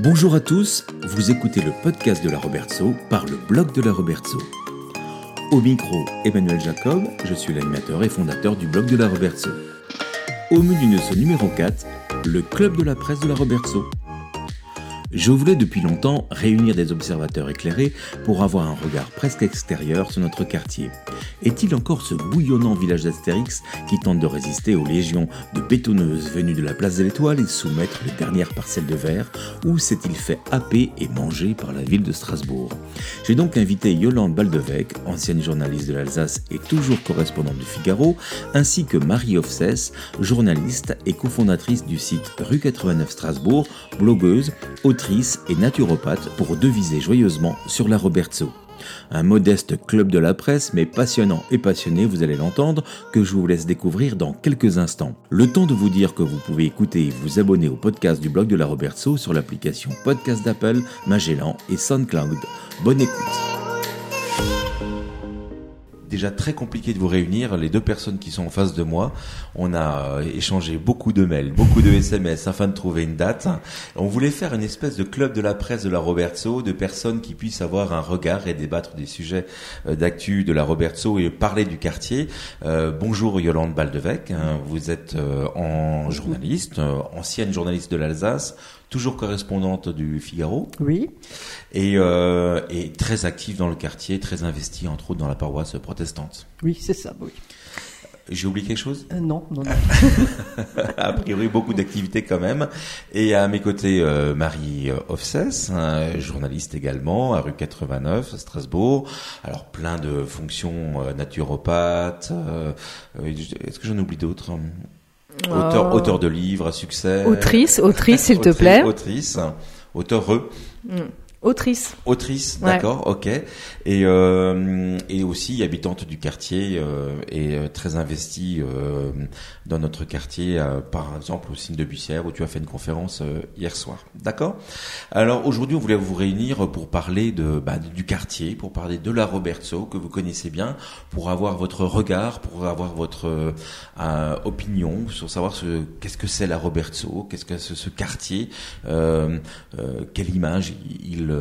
Bonjour à tous, vous écoutez le podcast de la Robertso par le blog de la Robertso. Au micro, Emmanuel Jacob, je suis l'animateur et fondateur du blog de la Robertso. Au menu de ce numéro 4, le club de la presse de la Robertso. Je voulais depuis longtemps réunir des observateurs éclairés pour avoir un regard presque extérieur sur notre quartier. Est-il encore ce bouillonnant village d'Astérix qui tente de résister aux légions de bétonneuses venues de la place de l'Étoile et soumettre les dernières parcelles de verre Ou s'est-il fait happer et manger par la ville de Strasbourg J'ai donc invité Yolande Baldevec, ancienne journaliste de l'Alsace et toujours correspondante du Figaro, ainsi que Marie Offsès, journaliste et cofondatrice du site Rue 89 Strasbourg, blogueuse, et naturopathe pour deviser joyeusement sur la Robertso. Un modeste club de la presse, mais passionnant et passionné, vous allez l'entendre, que je vous laisse découvrir dans quelques instants. Le temps de vous dire que vous pouvez écouter et vous abonner au podcast du blog de la Robertso sur l'application podcast d'Apple, Magellan et SoundCloud. Bonne écoute déjà très compliqué de vous réunir. Les deux personnes qui sont en face de moi, on a euh, échangé beaucoup de mails, beaucoup de SMS afin de trouver une date. On voulait faire une espèce de club de la presse de la Robertso, de personnes qui puissent avoir un regard et débattre des sujets euh, d'actu de la Robertso et parler du quartier. Euh, bonjour Yolande Baldevec, hein. vous êtes en journaliste, ancienne journaliste de l'Alsace toujours correspondante du Figaro. Oui. Et, euh, et très active dans le quartier, très investie entre autres dans la paroisse protestante. Oui, c'est ça, oui. J'ai oublié quelque chose? Euh, Non, non, non. a priori, beaucoup d'activités quand même. Et à mes côtés, euh, Marie Offsès, journaliste également, à rue 89, à Strasbourg. Alors, plein de fonctions euh, naturopathe. Euh, Est-ce que j'en oublie d'autres? Auteur, auteur de livres à succès. Autrice, autrice, s'il te plaît. Autrice, auteur. Mm. Autrice. Autrice, d'accord, ok. Et, euh, et aussi habitante du quartier euh, et euh, très investie euh, dans notre quartier, euh, par exemple au signe de Bussière où tu as fait une conférence euh, hier soir, d'accord Alors aujourd'hui on voulait vous réunir pour parler de bah, du quartier, pour parler de la Roberto que vous connaissez bien, pour avoir votre regard, pour avoir votre opinion sur savoir ce qu'est-ce que c'est la Roberto, qu'est-ce que c'est ce quartier, quelle image il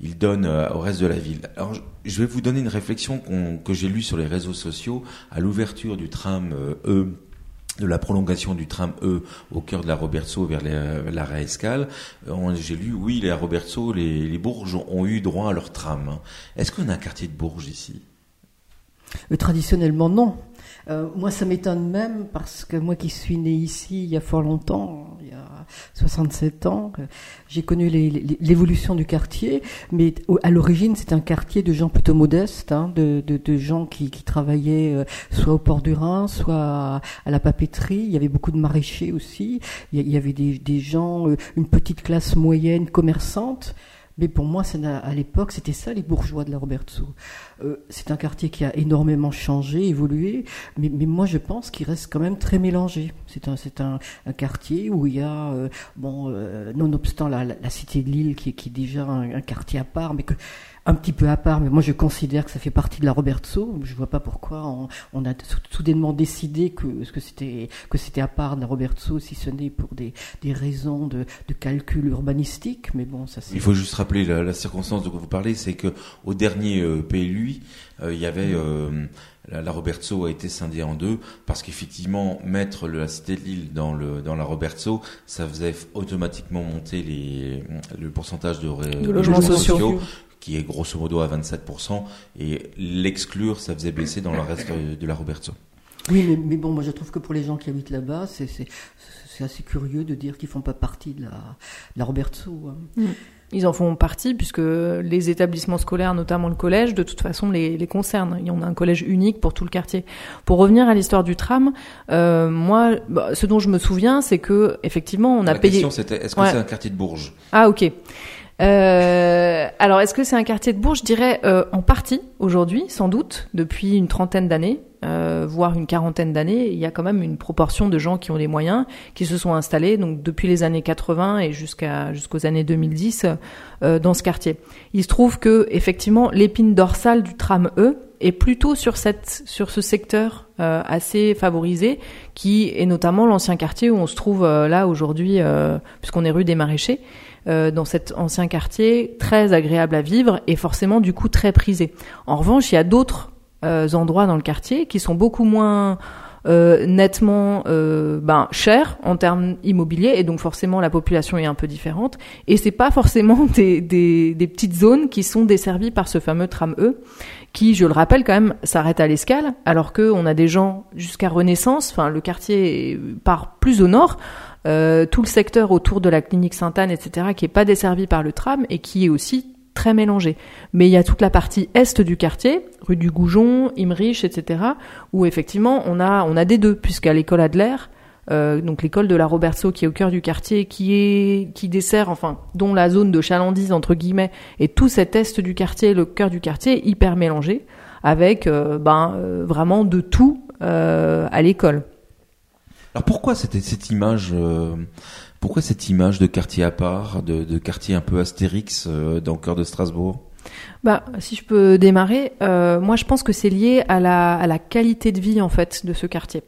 il, donne euh, au reste de la ville. Alors, je vais vous donner une réflexion que j'ai lue sur les réseaux sociaux à l'ouverture du tram euh, E de la prolongation du tram E au cœur de la Robertso vers l'arrêt Escale, j'ai lu, oui, les Robertso, les, les, Bourges ont eu droit à leur tram. Est-ce qu'on a un quartier de Bourges ici? Traditionnellement, non. Euh, moi, ça m'étonne même parce que moi qui suis né ici il y a fort longtemps, 67 ans, euh, j'ai connu l'évolution du quartier, mais à l'origine, c'est un quartier de gens plutôt modestes, hein, de, gens qui, travaillaient euh, soit au port du Rhin, soit à, la papeterie. Il y avait beaucoup de maraîchers aussi. Il y avait des, des gens, une petite classe moyenne commerçante. Mais pour moi, à l'époque, c'était ça les bourgeois de la Robertso. Euh, c'est un quartier qui a énormément changé, évolué, mais, mais moi je pense qu'il reste quand même très mélangé. C'est un, un, un, quartier où il y a, euh, bon, euh, nonobstant la, la, cité de Lille qui, qui est déjà un, un, quartier à part, mais que un petit peu à part, mais moi je considère que ça fait partie de la Robertso. Je vois pas pourquoi on, on a soudainement décidé que, que c'était que c'était à part de la Robertso, si ce n'est pour des, des raisons de, de calcul urbanistique. Mais bon, ça c'est. Il faut juste rappeler la, la circonstance de quoi vous parlez, c'est que au dernier euh, PLUI, euh, il y avait euh, la, la, Robertso a été scindée en deux parce qu'effectivement mettre la cité de Lille dans le dans la Robertso, ça faisait automatiquement monter les le pourcentage de, de logements sociaux qui est grosso modo à 27%, et l'exclure, ça faisait baisser dans le reste de la Roberto. Oui, mais, mais, bon, moi je trouve que pour les gens qui habitent là-bas, c'est assez curieux de dire qu'ils font pas partie de la, de la Roberto. Hein. Mm. Ils en font partie puisque les établissements scolaires, notamment le collège, de toute façon les, les concernent. Il y en a un collège unique pour tout le quartier. Pour revenir à l'histoire du tram, euh, moi, bah, ce dont je me souviens, c'est que effectivement, on a La payé. La question c'était est-ce que ouais. c'est un quartier de Bourges? Ah ok. Euh, alors, est-ce que c'est un quartier de Bourges? Je dirais euh, en partie aujourd'hui, sans doute, depuis une trentaine d'années, euh, voire une quarantaine d'années. Il y a quand même une proportion de gens qui ont les moyens, qui se sont installés, donc depuis les années 80 et jusqu'à jusqu'aux années 2010, euh, dans ce quartier. Il se trouve que effectivement, l'épine dorsale du tram E est plutôt sur cette sur ce secteur assez favorisé, qui est notamment l'ancien quartier où on se trouve là aujourd'hui, puisqu'on est rue des Maraîchers. Dans cet ancien quartier, très agréable à vivre et forcément du coup très prisé. En revanche, il y a d'autres endroits dans le quartier qui sont beaucoup moins euh, nettement euh, ben, en termes immobiliers et donc forcément la population est un peu différente et c'est pas forcément des, petites zones qui sont desservies par ce fameux tram E qui je le rappelle quand même s'arrête à l'escale alors que on a des gens jusqu'à Renaissance enfin le quartier part plus au nord euh, tout le secteur autour de la clinique Sainte-Anne etc qui est pas desservi par le tram et qui est aussi très mélangé. Mais il y a toute la partie est du quartier, rue du Goujon, Imrich, etc., où effectivement on a on a des deux, puisqu'à l'école Adler, euh, donc l'école de la Robertso qui est au cœur du quartier, qui est qui dessert, enfin, dont la zone de chalandise entre guillemets, et tout cet est du quartier, le cœur du quartier, hyper mélangé, avec euh, ben euh, vraiment de tout à l'école. Alors pourquoi cette, cette image pourquoi cette image de quartier à part, de, quartier un peu astérix euh, dans le cœur de Strasbourg? Bah, si je peux démarrer, euh, moi je pense que c'est lié à la, à la qualité de vie en fait de ce quartier.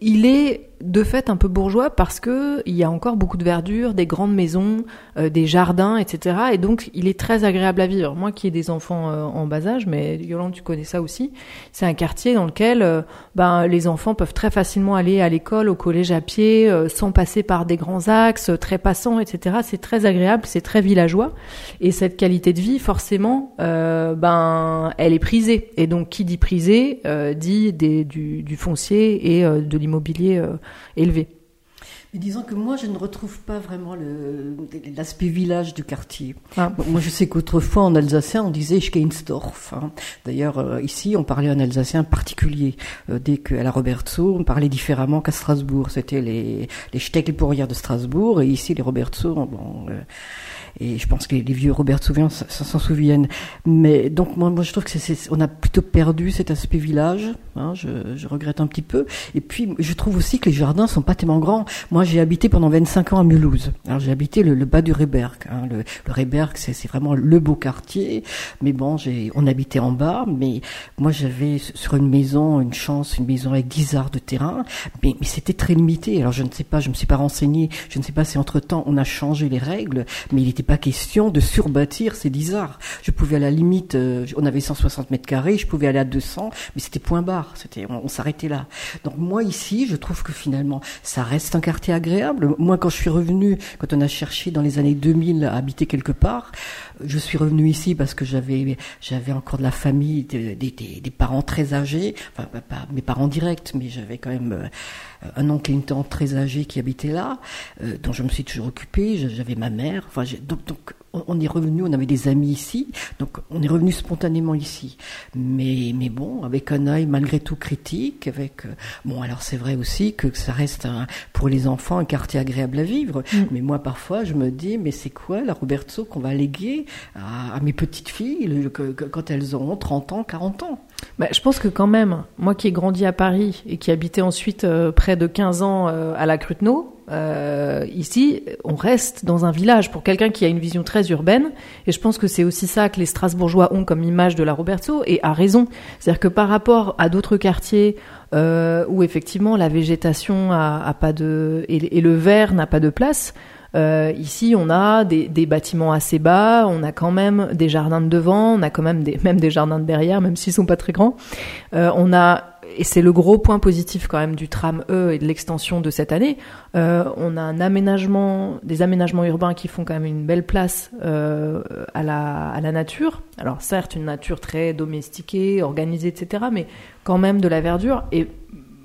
Il est de fait un peu bourgeois parce que il y a encore beaucoup de verdure, des grandes maisons, euh, des jardins, etc. Et donc il est très agréable à vivre. Moi qui ai des enfants euh, en bas âge, mais Yolande tu connais ça aussi, c'est un quartier dans lequel euh, ben les enfants peuvent très facilement aller à l'école, au collège à pied, sans passer par des grands axes, très passants, etc. C'est très agréable, c'est très villageois. Et cette qualité de vie, forcément, ben elle est prisée. Et donc qui dit prisée dit des, du, du foncier et de l'immobilier élevé. Mais disons que moi, je ne retrouve pas vraiment l'aspect village du quartier. Ah. Moi, je sais qu'autrefois, en alsacien, on disait Schkeinsdorf. Hein. D'ailleurs, euh, ici, on parlait en alsacien particulier. Euh, dès qu'à la Robertso, on parlait différemment qu'à Strasbourg. C'était les, les Steckelpourières de Strasbourg, et ici, les Robertso, bon... Euh, et je pense que les, vieux Robert Souviens s'en souviennent. Mais donc moi, je trouve que c'est, on a plutôt perdu cet aspect village. Hein, je, je, regrette un petit peu. Et puis je trouve aussi que les jardins sont pas tellement grands. Moi j'ai habité pendant 25 ans à Mulhouse. Alors j'ai habité le, bas du Réberg. Hein. Le, le Réberg c'est, vraiment le beau quartier. Mais bon, j'ai, on habitait en bas. Mais moi j'avais sur une maison une chance, une maison avec 10 arts de terrain. Mais, mais c'était très limité. Alors je ne sais pas, je me suis pas renseigné. Je ne sais pas si entre temps on a changé les règles. Mais il était pas question de surbâtir ces 10 arts. Je pouvais à la limite, euh, on avait 160 mètres carrés, je pouvais aller à 200, mais c'était point barre, c'était, on, s'arrêtait là. Donc moi ici, je trouve que finalement, ça reste un quartier agréable. Moi, quand je suis revenu, quand on a cherché dans les années 2000 à habiter quelque part, je suis revenu ici parce que j'avais, j'avais encore de la famille, des, des, des parents très âgés, enfin pas mes parents directs, mais j'avais quand même euh, un oncle et une tante très âgés qui habitaient là, euh, dont je me suis toujours occupée. J'avais ma mère. Enfin, donc, donc on est revenu, on avait des amis ici, donc on est revenu spontanément ici. Mais, mais bon, avec un œil malgré tout critique, avec euh, bon, alors c'est vrai aussi que ça reste un, pour les enfants un quartier agréable à vivre. Mm. Mais moi, parfois, je me dis, mais c'est quoi la Roberto qu'on va léguer à, mes petites filles quand elles auront 30 ans, 40 ans? Bah, je pense que quand même, moi qui ai grandi à Paris et qui habitais ensuite euh, près de 15 ans euh, à la Cruteno, euh, ici, on reste dans un village pour quelqu'un qui a une vision très urbaine. Et je pense que c'est aussi ça que les Strasbourgeois ont comme image de la Roberto, et a raison. C'est-à-dire que par rapport à d'autres quartiers euh, où effectivement la végétation a, pas de et, le vert n'a pas de place. Euh, ici, on a des, des, bâtiments assez bas, on a quand même des jardins de devant, on a quand même des, même des jardins de derrière, même s'ils sont pas très grands. Euh, on a et c'est le gros point positif quand même du tram E et de l'extension de cette année. Euh, on a un aménagement, des aménagements urbains qui font quand même une belle place euh, à, la, à la nature. Alors certes, une nature très domestiquée, organisée, etc., mais quand même de la verdure. Et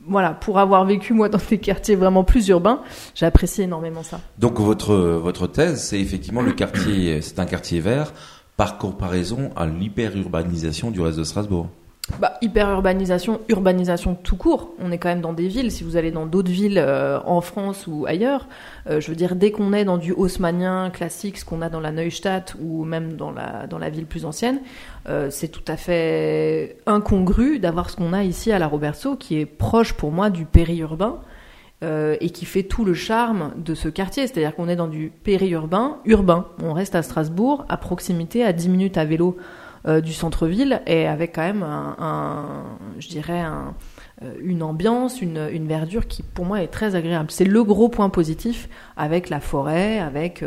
voilà, pour avoir vécu moi dans des quartiers vraiment plus urbains, j'apprécie énormément ça. Donc votre votre thèse, c'est effectivement le quartier, c'est un quartier vert par comparaison à l'hyperurbanisation du reste de Strasbourg bah, hyper-urbanisation, urbanisation tout court. On est quand même dans des villes. Si vous allez dans d'autres villes euh, en France ou ailleurs, euh, je veux dire, dès qu'on est dans du haussmannien classique, ce qu'on a dans la Neustadt ou même dans la, dans la ville plus ancienne, euh, c'est tout à fait incongru d'avoir ce qu'on a ici à la Roberto, qui est proche pour moi du périurbain. et qui fait tout le charme de ce quartier. C'est-à-dire qu'on est dans du périurbain, urbain. On reste à Strasbourg, à proximité, à 10 minutes à vélo du centre-ville et avec quand même un, je dirais un, une ambiance, une, une, verdure qui pour moi est très agréable. C'est le gros point positif avec la forêt, avec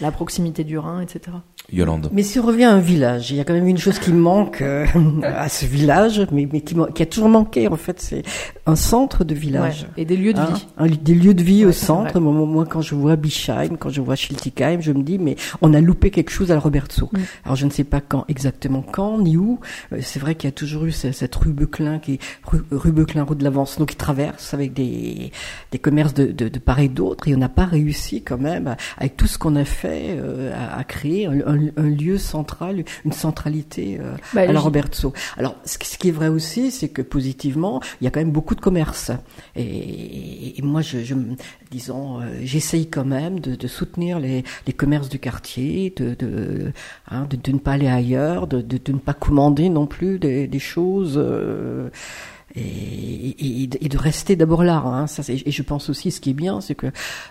la proximité du Rhin, etc. Yolande. Mais si on revient à un village, il y a quand même une chose qui manque euh, à ce village, mais, mais qui, qui, a toujours manqué en fait, c'est un centre de village. et des lieux de hein, vie. un, des lieux de vie au centre. Moi, moi, quand je vois Bischheim, quand je vois Schiltigheim, je me dis, mais on a loupé quelque chose à la Robertso. Mm. Alors je ne sais pas quand, exactement quand, ni où. Euh, c'est vrai qu'il y a toujours eu cette, rue Beuclin, qui est rue, rue Beuclin, rue de l'Avance, donc qui traverse avec des, des commerces de, de, de part et d'autre, et on n'a pas réussi quand même, avec tout ce qu'on a fait, euh, à, à, créer un un, lieu central, une centralité euh, bah, à la Robertso. Alors, ce, qui est vrai aussi, c'est que positivement, il y a quand même beaucoup de commerce. Et, moi, je, je disons, euh, j'essaye quand même de, de soutenir les, les, commerces du quartier, de, de, hein, de, ne pas aller ailleurs, de, de, ne pas commander non plus des, des choses. Euh, et, et, de rester d'abord là. Hein, ça, et je pense aussi, ce qui est bien, c'est que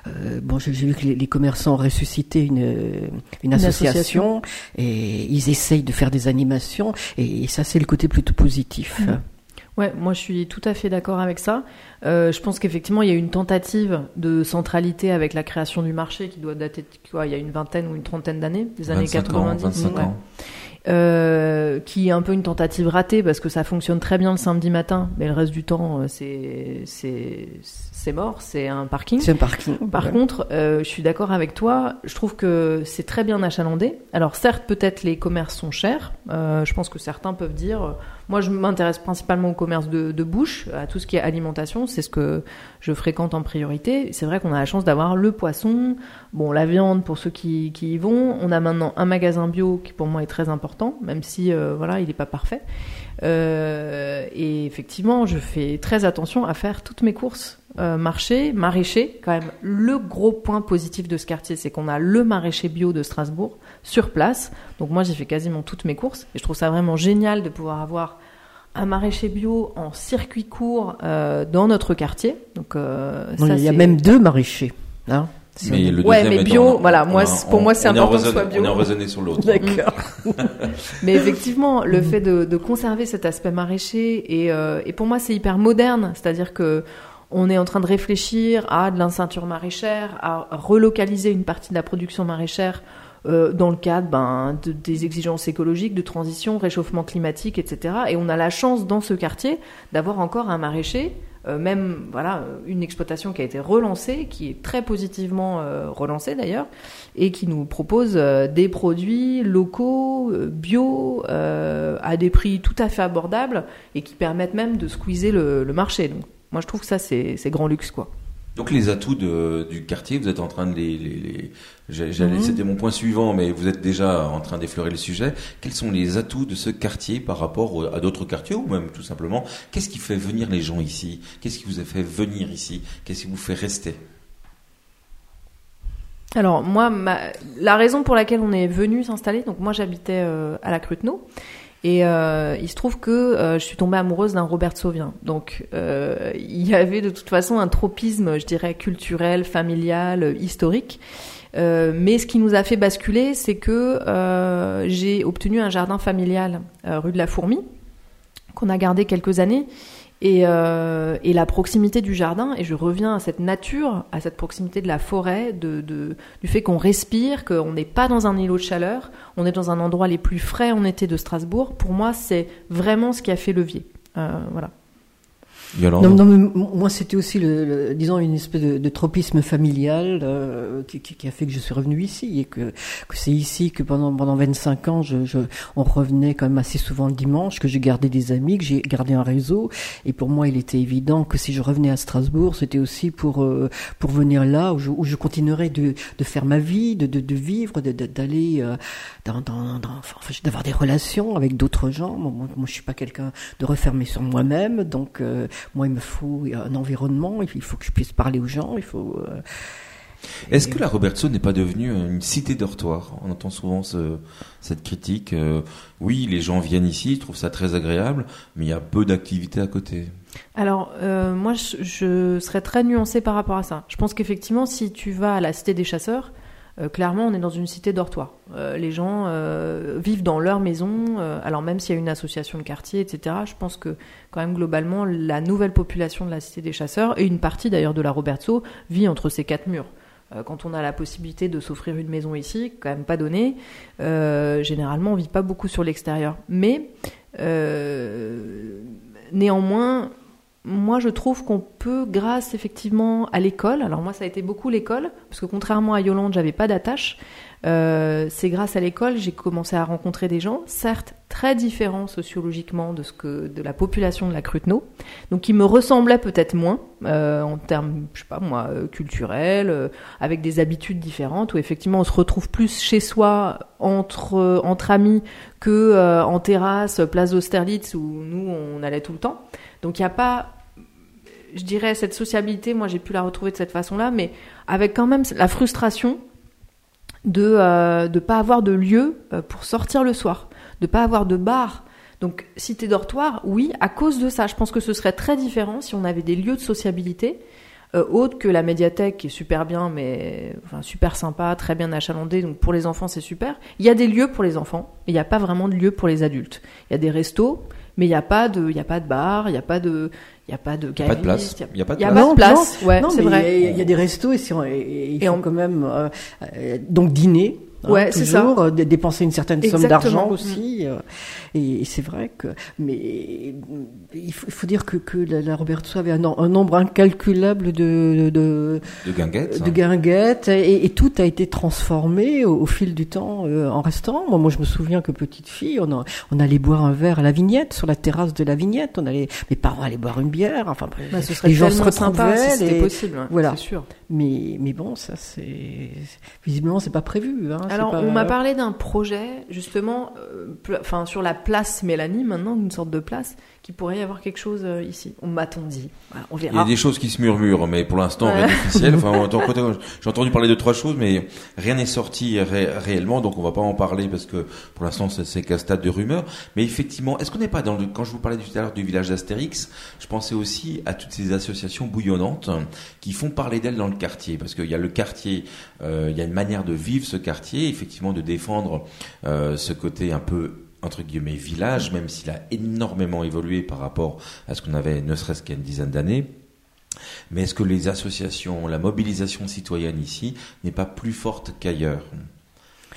euh, bon, j'ai vu que les, commerçants ont ressuscité une, une, association, et ils essayent de faire des animations et, ça, c'est le côté plutôt positif. Mmh. Ouais, moi je suis tout à fait d'accord avec ça. Euh, je pense qu'effectivement il y a une tentative de centralité avec la création du marché qui doit dater de quoi Il y a une vingtaine ou une trentaine d'années, des années 90. Ans, 25 ans. Euh, qui est un peu une tentative ratée parce que ça fonctionne très bien le samedi matin, mais le reste du temps, euh, c'est c'est mort, c'est un parking. C'est un parking. Par contre, euh, je suis d'accord avec toi. Je trouve que c'est très bien achalandé. Alors certes, peut-être les commerces sont chers. Euh, je pense que certains peuvent dire. Moi, je m'intéresse principalement au commerce de, bouche, à tout ce qui est alimentation. C'est ce que je fréquente en priorité. C'est vrai qu'on a la chance d'avoir le poisson, bon, la viande pour ceux qui, qui y vont. On a maintenant un magasin bio qui pour moi est très important, même si euh, voilà, il n'est pas parfait. Euh, et effectivement, je fais très attention à faire toutes mes courses euh, marché, maraîcher. Quand même, le gros point positif de ce quartier, c'est qu'on a le maraîcher bio de Strasbourg sur place. Donc moi, j'ai fait quasiment toutes mes courses et je trouve ça vraiment génial de pouvoir avoir un maraîcher bio en circuit court euh, dans notre quartier. Donc euh, ça, il y a même deux maraîchers. Hein mais le ouais, mais bio, voilà, moi, pour moi, c'est important que ce soit bio. On est raisonné sur l'autre. D'accord. mais effectivement, le fait de, de, conserver cet aspect maraîcher et, euh, et pour moi, c'est hyper moderne. C'est-à-dire que on est en train de réfléchir à de l'inceinture maraîchère, à relocaliser une partie de la production maraîchère euh, dans le cadre ben, de, des exigences écologiques, de transition, réchauffement climatique, etc. Et on a la chance dans ce quartier d'avoir encore un maraîcher même voilà une exploitation qui a été relancée, qui est très positivement euh, relancée d'ailleurs, et qui nous propose euh, des produits locaux, bio, à des prix tout à fait abordables et qui permettent même de squeezer le, le marché. Donc moi je trouve que ça c'est grand luxe quoi. Donc les atouts de, du quartier, vous êtes en train de les, les, les mhm. c'était mon point suivant, mais vous êtes déjà en train d'effleurer le sujet. Quels sont les atouts de ce quartier par rapport à d'autres quartiers ou même tout simplement Qu'est-ce qui fait venir les gens ici? Qu'est-ce qui vous a fait venir ici? Qu'est-ce qui vous fait rester? Alors moi, la raison pour laquelle on est venu s'installer, donc moi j'habitais euh, à la Cruteno, et euh, il se trouve que euh, je suis tombée amoureuse d'un Robert Sauvien. Donc euh, il y avait de toute façon un tropisme, je dirais, culturel, familial, historique. mais ce qui nous a fait basculer, c'est que j'ai obtenu un jardin familial rue de la Fourmi, qu'on a gardé quelques années, et, euh, et, la proximité du jardin, et je reviens à cette nature, à cette proximité de la forêt, de, de du fait qu'on respire, qu'on n'est pas dans un îlot de chaleur, on est dans un endroit les plus frais en été de Strasbourg. Pour moi, c'est vraiment ce qui a fait levier. Euh, voilà. Non, non, mais moi c'était aussi, le, disons, une espèce de, de tropisme familial euh, qui, qui, a fait que je suis revenu ici et que, que c'est ici que pendant pendant 25 ans, je, je, on revenait quand même assez souvent le dimanche, que j'ai gardé des amis, que j'ai gardé un réseau. Et pour moi, il était évident que si je revenais à Strasbourg, c'était aussi pour euh, pour venir là où je, où je continuerais de, de faire ma vie, de, de, de vivre, d'aller euh, dans, dans, enfin, d'avoir des relations avec d'autres gens. Moi, moi, je suis pas quelqu'un de refermé sur moi-même, donc euh, moi, il me faut un environnement, il faut que je puisse parler aux gens, il faut. Euh, Est-ce que la Robertson n'est pas devenue une cité dortoir? On entend souvent ce, cette critique. Euh, oui, les gens viennent ici, ils trouvent ça très agréable, mais il y a peu d'activités à côté. Alors, euh, moi, je, je, serais très nuancée par rapport à ça. Je pense qu'effectivement, si tu vas à la Cité des Chasseurs, euh, clairement, on est dans une cité dortoir. Euh, les gens euh, vivent dans leur maison. alors même s'il y a une association de quartier, etc., je pense que quand même globalement, la nouvelle population de la cité des chasseurs et une partie d'ailleurs de la Roberto vit entre ces quatre murs. Quand on a la possibilité de s'offrir une maison ici, quand même pas donné, généralement on vit pas beaucoup sur l'extérieur. Mais néanmoins, moi, je trouve qu'on peut, grâce effectivement à l'école, alors moi, ça a été beaucoup l'école, parce que contrairement à Yolande, j'avais pas d'attache. Euh, c'est grâce à l'école j'ai commencé à rencontrer des gens, certes très différents sociologiquement de ce que de la population de la Cruteno, donc qui me ressemblaient peut-être moins euh, en termes, je sais pas moi, euh, culturels, avec des habitudes différentes, où effectivement on se retrouve plus chez soi entre entre amis que en terrasse, place d'Austerlitz où nous on allait tout le temps. Donc il n'y a pas je dirais, cette sociabilité, moi j'ai pu la retrouver de cette façon-là, mais avec quand même la frustration de ne euh, pas avoir de lieu euh, pour sortir le soir, de pas avoir de bar. Donc cité dortoir, oui, à cause de ça, je pense que ce serait très différent si on avait des lieux de sociabilité euh, autres que la médiathèque qui est super bien, mais super sympa, très bien achalandée. Donc pour les enfants c'est super. Il y a des lieux pour les enfants, il n'y a pas vraiment de lieu pour les adultes. Il y a des restos, mais il n'y a pas de, il y a pas de bar, il n'y a pas de, il n'y a pas de pas de place. Il n'y a pas de place. Pas de place. Ouais, c'est vrai. Il y, a des restos et, et, et, quand même euh, euh, donc dîner Hein, ouais, c'est ça. Euh, dépenser une certaine somme d'argent aussi. Euh, et, c'est vrai que, mais il faut, dire que, que la, Roberto avait un, nombre incalculable de de, de guinguettes, de guinguettes et, tout a été transformé au, fil du temps euh, en restaurant. Moi, moi, je me souviens que petite fille, on, on allait boire un verre à la Vignette, sur la terrasse de la Vignette. On allait, mes parents allaient boire une bière. Enfin, bah, ce serait les gens se retrouvaient. Si c'était possible. voilà. C'est sûr. Mais mais bon, ça c'est visiblement c'est pas prévu. Hein. Alors, on m'a parlé d'un projet, justement, euh, enfin, sur la place Mélanie, maintenant, une sorte de place, qu'il pourrait y avoir quelque chose euh, ici. On m'a-t-on dit. on verra. Il y a des choses qui se murmurent, mais pour l'instant, rien d'officiel. Enfin, j'ai entendu parler de trois choses, mais rien n'est sorti réellement, donc on va pas en parler parce que pour l'instant, c'est qu'un stade de rumeur. Mais effectivement, est-ce qu'on n'est pas dans le, quand je vous parlais tout à l'heure du village d'Astérix, je pensais aussi à toutes ces associations bouillonnantes qui font parler d'elles dans le quartier, parce qu'il y a le quartier, euh, il y a une manière de vivre ce quartier, effectivement, de défendre euh, ce côté un peu entre guillemets village, même s'il a énormément évolué par rapport à ce qu'on avait ne serait-ce qu'à une dizaine d'années. Mais est-ce que les associations, la mobilisation citoyenne ici n'est pas plus forte qu'ailleurs?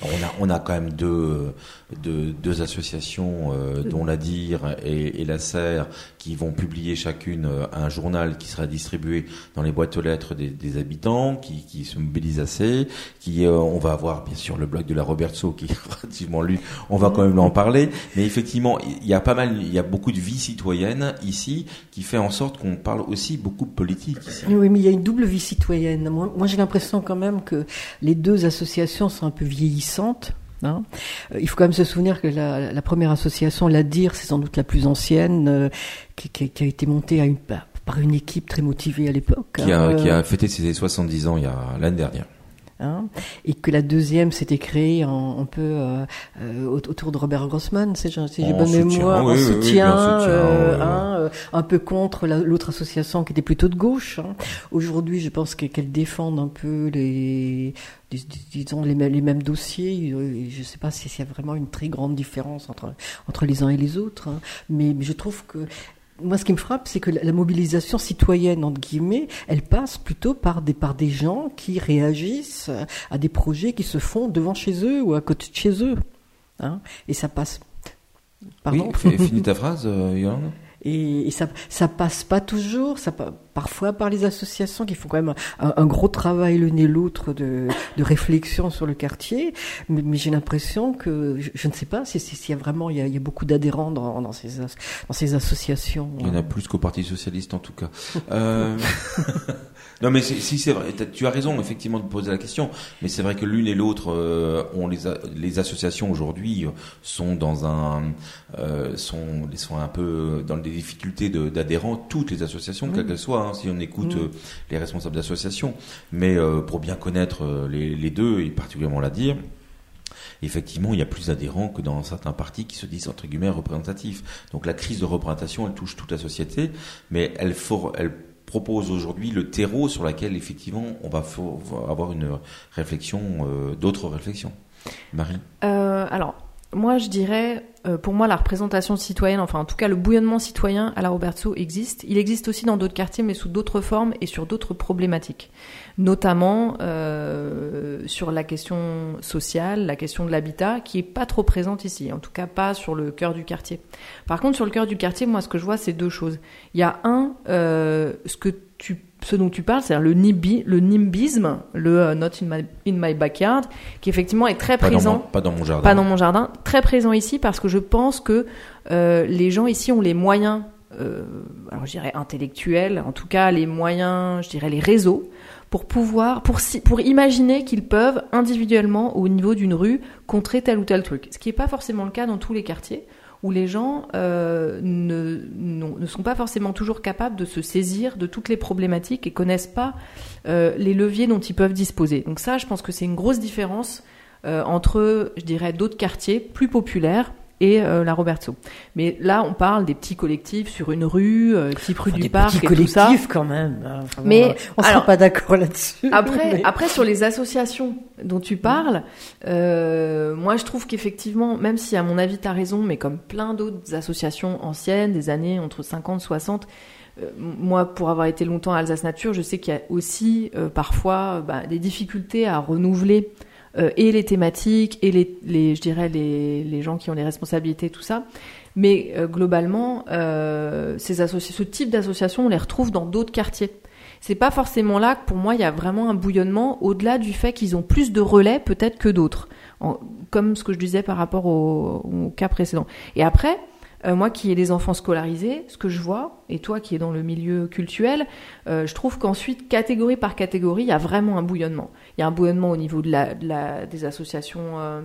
On a, on a quand même deux, deux, deux associations, euh, dont la DIR et, et, la SER, qui vont publier chacune euh, un journal qui sera distribué dans les boîtes aux lettres des, des habitants, qui, qui, se mobilisent assez, qui euh, on va avoir bien sûr le blog de la Robertso qui est relativement lu, on va quand même en parler, mais effectivement il y a pas mal, il y a beaucoup de vie citoyenne ici qui fait en sorte qu'on parle aussi beaucoup de politique. Oui, mais il y a une double vie citoyenne. Moi j'ai l'impression quand même que les deux associations sont un peu vieillissantes Hein. Euh, il faut quand même se souvenir que la, la première association, la DIR, c'est sans doute la plus ancienne, euh, qui, qui, qui, a été montée à une, par une équipe très motivée à l'époque. Qui, hein. qui, a fêté ses 70 ans il y a l'année dernière. Hein, et que la deuxième s'était créée en, un peu euh, euh, autour de Robert Grossman, si j'ai bonne mémoire, en soutien, euh, hein, un peu contre l'autre association qui était plutôt de gauche. Hein. Aujourd'hui, je pense qu'elle défendent un peu les, disons les, les mêmes dossiers. Je ne sais pas s'il y a vraiment une très grande différence entre entre les uns et les autres, mais, mais je trouve que moi, ce qui me frappe, c'est que la mobilisation citoyenne, entre guillemets, elle passe plutôt par des, par des gens qui réagissent à des projets qui se font devant chez eux ou à côté de chez eux. Hein et ça passe. Pardon Oui, finis ta phrase, euh, Yolande. Et, ça, ça passe pas toujours, ça parfois par les associations qui font quand même un, gros travail le nez l'autre de, de, réflexion sur le quartier. Mais, mais j'ai l'impression que je, ne sais pas s'il si, y a vraiment il y a, il y a beaucoup d'adhérents dans, dans, ces dans ces associations. Il y en a plus qu'au Parti socialiste en tout cas. euh... Non, mais si c'est vrai, tu as raison effectivement de poser la question, mais c'est vrai que l'une et l'autre euh, ont les, les associations aujourd'hui sont dans un euh, sont sont un peu dans des difficultés d'adhérents toutes les associations quelles qu'elles soient hein, si on écoute euh, les responsables d'associations, mais euh, pour bien connaître euh, les, les deux et particulièrement la dire effectivement, il y a plus d'adhérents que dans certains partis qui se disent entre guillemets représentatifs. Donc la crise de représentation, elle touche toute la société, mais elle, for, elle propose aujourd'hui le terreau sur lequel effectivement on va, avoir une réflexion, euh, d'autres réflexions. Marie? Euh, Alors, moi je dirais, euh, pour moi la représentation citoyenne, enfin en tout cas le bouillonnement citoyen à la Roberto existe. Il existe aussi dans d'autres quartiers mais sous d'autres formes et sur d'autres problématiques notamment euh, sur la question sociale, la question de l'habitat, qui est pas trop présente ici, en tout cas pas sur le cœur du quartier. Par contre, sur le cœur du quartier, moi, ce que je vois, c'est deux choses. Il y a un, euh, ce que tu ce dont tu parles, c'est le, nimbi, le nimbisme, le euh, not in my, in my, backyard, qui effectivement est très présent. pas dans mon jardin. Pas dans mon jardin. Très présent ici parce que je pense que euh, les gens ici ont les moyens, euh, alors je dirais intellectuels, en tout cas les moyens, je dirais les réseaux, pour pouvoir, pour, pour imaginer qu'ils peuvent individuellement, au niveau d'une rue, contrer tel ou tel truc. Ce qui n'est pas forcément le cas dans tous les quartiers, où les gens euh, ne, sont pas forcément toujours capables de se saisir de toutes les problématiques et connaissent pas euh, les leviers dont ils peuvent disposer. Donc ça, je pense que c'est une grosse différence euh, entre, je dirais, d'autres quartiers plus populaires et euh, la Roberto. Mais là, on parle des petits collectifs sur une rue, euh, type rue du Parc et tout ça. quand même. Hein. mais on sera pas d'accord là-dessus. Après, après sur les associations dont tu parles, euh, moi je trouve qu'effectivement, même si à mon avis tu as raison, mais comme plein d'autres associations anciennes des années entre 50 60 euh, moi, pour avoir été longtemps à Alsace Nature, je sais qu'il y a aussi parfois bah, des difficultés à renouveler euh, et les thématiques et les, les je dirais les, les, gens qui ont les responsabilités tout ça. Mais euh, globalement euh, ces ce type d'associations on les retrouve dans d'autres quartiers. C'est pas forcément là que pour moi il y a vraiment un bouillonnement au-delà du fait qu'ils ont plus de relais peut-être que d'autres. Comme ce que je disais par rapport au, au cas précédent. Et après euh, moi qui ai des enfants scolarisés, ce que je vois, et toi qui es dans le milieu culturel, euh, je trouve qu'ensuite, catégorie par catégorie, il y a vraiment un bouillonnement. Il y a un bouillonnement au niveau de la, de la des associations euh,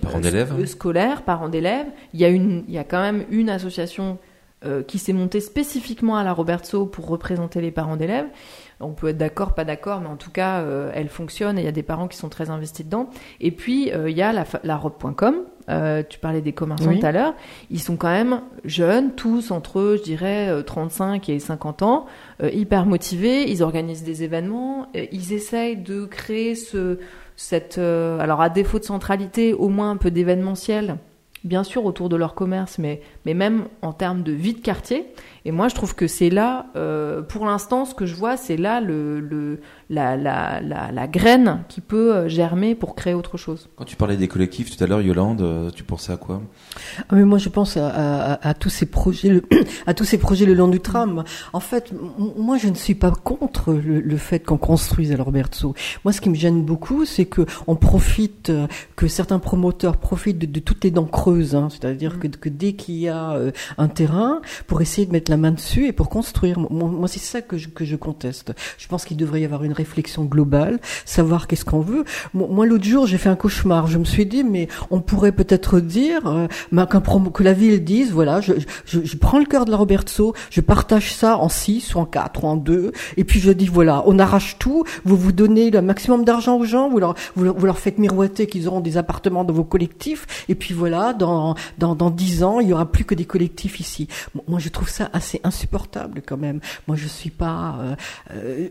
parents d'élèves. scolaires, parents d'élèves. Il y a une, il y a quand même une association qui s'est montée spécifiquement à la Roberto pour représenter les parents d'élèves. On peut être d'accord, pas d'accord, mais en tout cas, elle fonctionne et il y a des parents qui sont très investis dedans. Et puis, il y a la, la robe.com euh, tu parlais des commerçants tout à l'heure. Ils sont quand même jeunes, tous entre, je dirais, 35 euh, et 50 ans, euh, hyper motivés. Ils organisent des événements. ils essayent de créer ce, cette, alors à défaut de centralité, au moins un peu d'événementiel bien sûr autour de leur commerce, mais, mais même en termes de vie de quartier. Et moi, je trouve que c'est là, euh, pour l'instant, ce que je vois, c'est là le, le la, la, la, la, graine qui peut euh, germer pour créer autre chose. Quand tu parlais des collectifs tout à l'heure, Yolande, euh, tu pensais à quoi? Ah, mais Moi, je pense à, à, à, tous ces projets, le, à tous ces projets le long du tram. En fait, moi, je ne suis pas contre le, le fait qu'on construise à l'Orbertso. Moi, ce qui me gêne beaucoup, c'est que on profite, que certains promoteurs profitent de, de toutes les dents creuses. Hein, C'est-à-dire mm. que, que, dès qu'il y a un terrain, pour essayer de mettre la main dessus et pour construire. Moi, c'est ça que je, conteste. Je pense qu'il devrait y avoir une réflexion globale, savoir qu'est-ce qu'on veut. Moi, l'autre jour, j'ai fait un cauchemar. Je me suis dit, mais on pourrait peut-être dire euh, que la ville dise, voilà, je, je, prends le cœur de la Roberto, je partage ça en six ou en quatre ou en deux, et puis je dis, voilà, on arrache tout, vous vous donnez le maximum d'argent aux gens, vous leur, faites miroiter qu'ils auront des appartements dans vos collectifs, et puis voilà, dans dans dans dix ans, il y aura plus que des collectifs ici. Moi, je trouve ça assez c'est insupportable quand même. Moi, je suis pas. Euh, euh,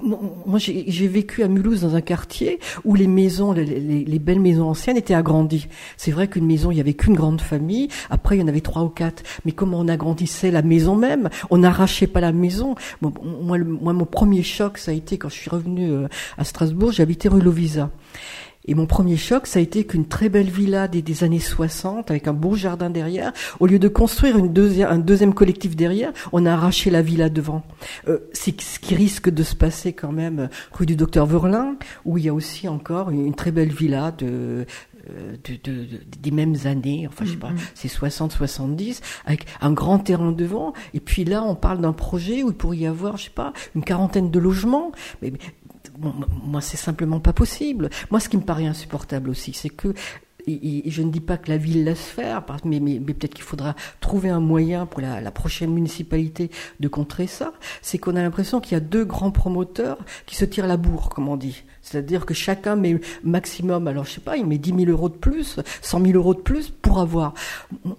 moi, j'ai vécu à Mulhouse dans un quartier où les maisons, les, les, belles maisons anciennes étaient agrandies. C'est vrai qu'une maison, il y avait qu'une grande famille. Après, il y en avait trois ou quatre. Mais comment on agrandissait la maison même? On n'arrachait pas la maison. moi, moi, mon premier choc, ça a été quand je suis revenue euh, à Strasbourg. J'habitais rue Lovisa. Et mon premier choc, ça a été qu'une très belle villa des, années 60, avec un beau jardin derrière, au lieu de construire une deuxième, un deuxième collectif derrière, on a arraché la villa devant. Euh, c'est ce qui risque de se passer quand même euh, rue du Docteur Verlin, où il y a aussi encore une, très belle villa de, euh, de, de, des mêmes années, enfin je sais pas, mm-hmm. c'est 60, 70, avec un grand terrain devant. Et puis là, on parle d'un projet où il pourrait y avoir, je sais pas, une quarantaine de logements. Mais, moi, c'est simplement pas possible. Moi, ce qui me paraît insupportable aussi, c'est que je ne dis pas que la ville laisse faire, mais, peut-être qu'il faudra trouver un moyen pour la prochaine municipalité de contrer ça. C'est qu'on a l'impression qu'il y a deux grands promoteurs qui se tirent la bourre, comme on dit. C'est-à-dire que chacun met maximum, alors je sais pas, il met 10 000 euros de plus, 100 000 euros de plus pour avoir.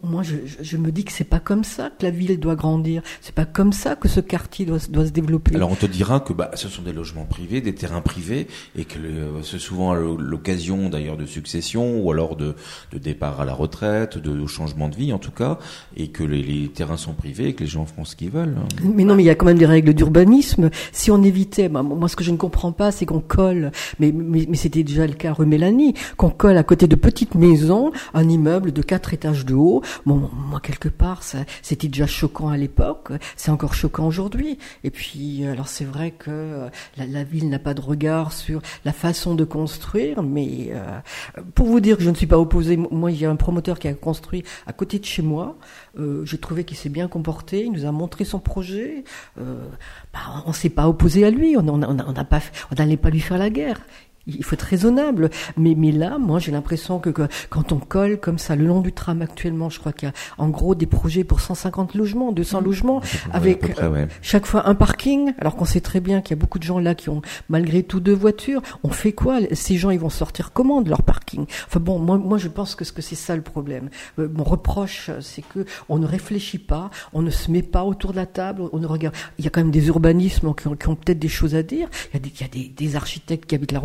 Moi, je, je me dis que c'est pas comme ça que la ville doit grandir. C'est pas comme ça que ce quartier doit, doit se développer. Alors on te dira que bah, ce sont des logements privés, des terrains privés, et que c'est souvent l'occasion d'ailleurs de succession ou alors de, de, départ à la retraite, de, changement de vie en tout cas, et que les, les, terrains sont privés et que les gens font ce qu'ils veulent. Mais non, mais il y a quand même des règles d'urbanisme. Si on évitait, moi ce que je ne comprends pas, c'est qu'on colle mais, mais, mais c'était déjà le cas rue Mélanie, qu'on colle à côté de petites maisons un immeuble de quatre étages de haut. Bon, moi quelque part, c'était déjà choquant à l'époque, c'est encore choquant aujourd'hui. Et puis, alors c'est vrai que la, la ville n'a pas de regard sur la façon de construire, mais euh, pour vous dire que je ne suis pas opposé, moi il y a un promoteur qui a construit à côté de chez moi. Euh, J'ai trouvé qu'il s'est bien comporté, il nous a montré son projet. Euh, bah, on s'est pas opposé à lui, on n'a pas, on n'allait pas lui faire la guerre il faut être raisonnable. Mais, mais là, moi, j'ai l'impression que, quand on colle comme ça le long du tram actuellement, je crois qu'il y a en gros des projets pour 150 logements, 200 mmh. logements, avec chaque fois un parking, alors qu'on sait très bien qu'il y a beaucoup de gens là qui ont malgré tout deux voitures. On fait quoi? Ces gens, ils vont sortir comment de leur parking? Enfin bon, moi, moi, je pense que, que c'est ça le problème. Euh, mon reproche, c'est que on ne réfléchit pas, on ne se met pas autour de la table, on ne regarde. Il y a quand même des urbanismes qui ont, ont peut-être des choses à dire. Il y a des, il y a des, des architectes qui habitent la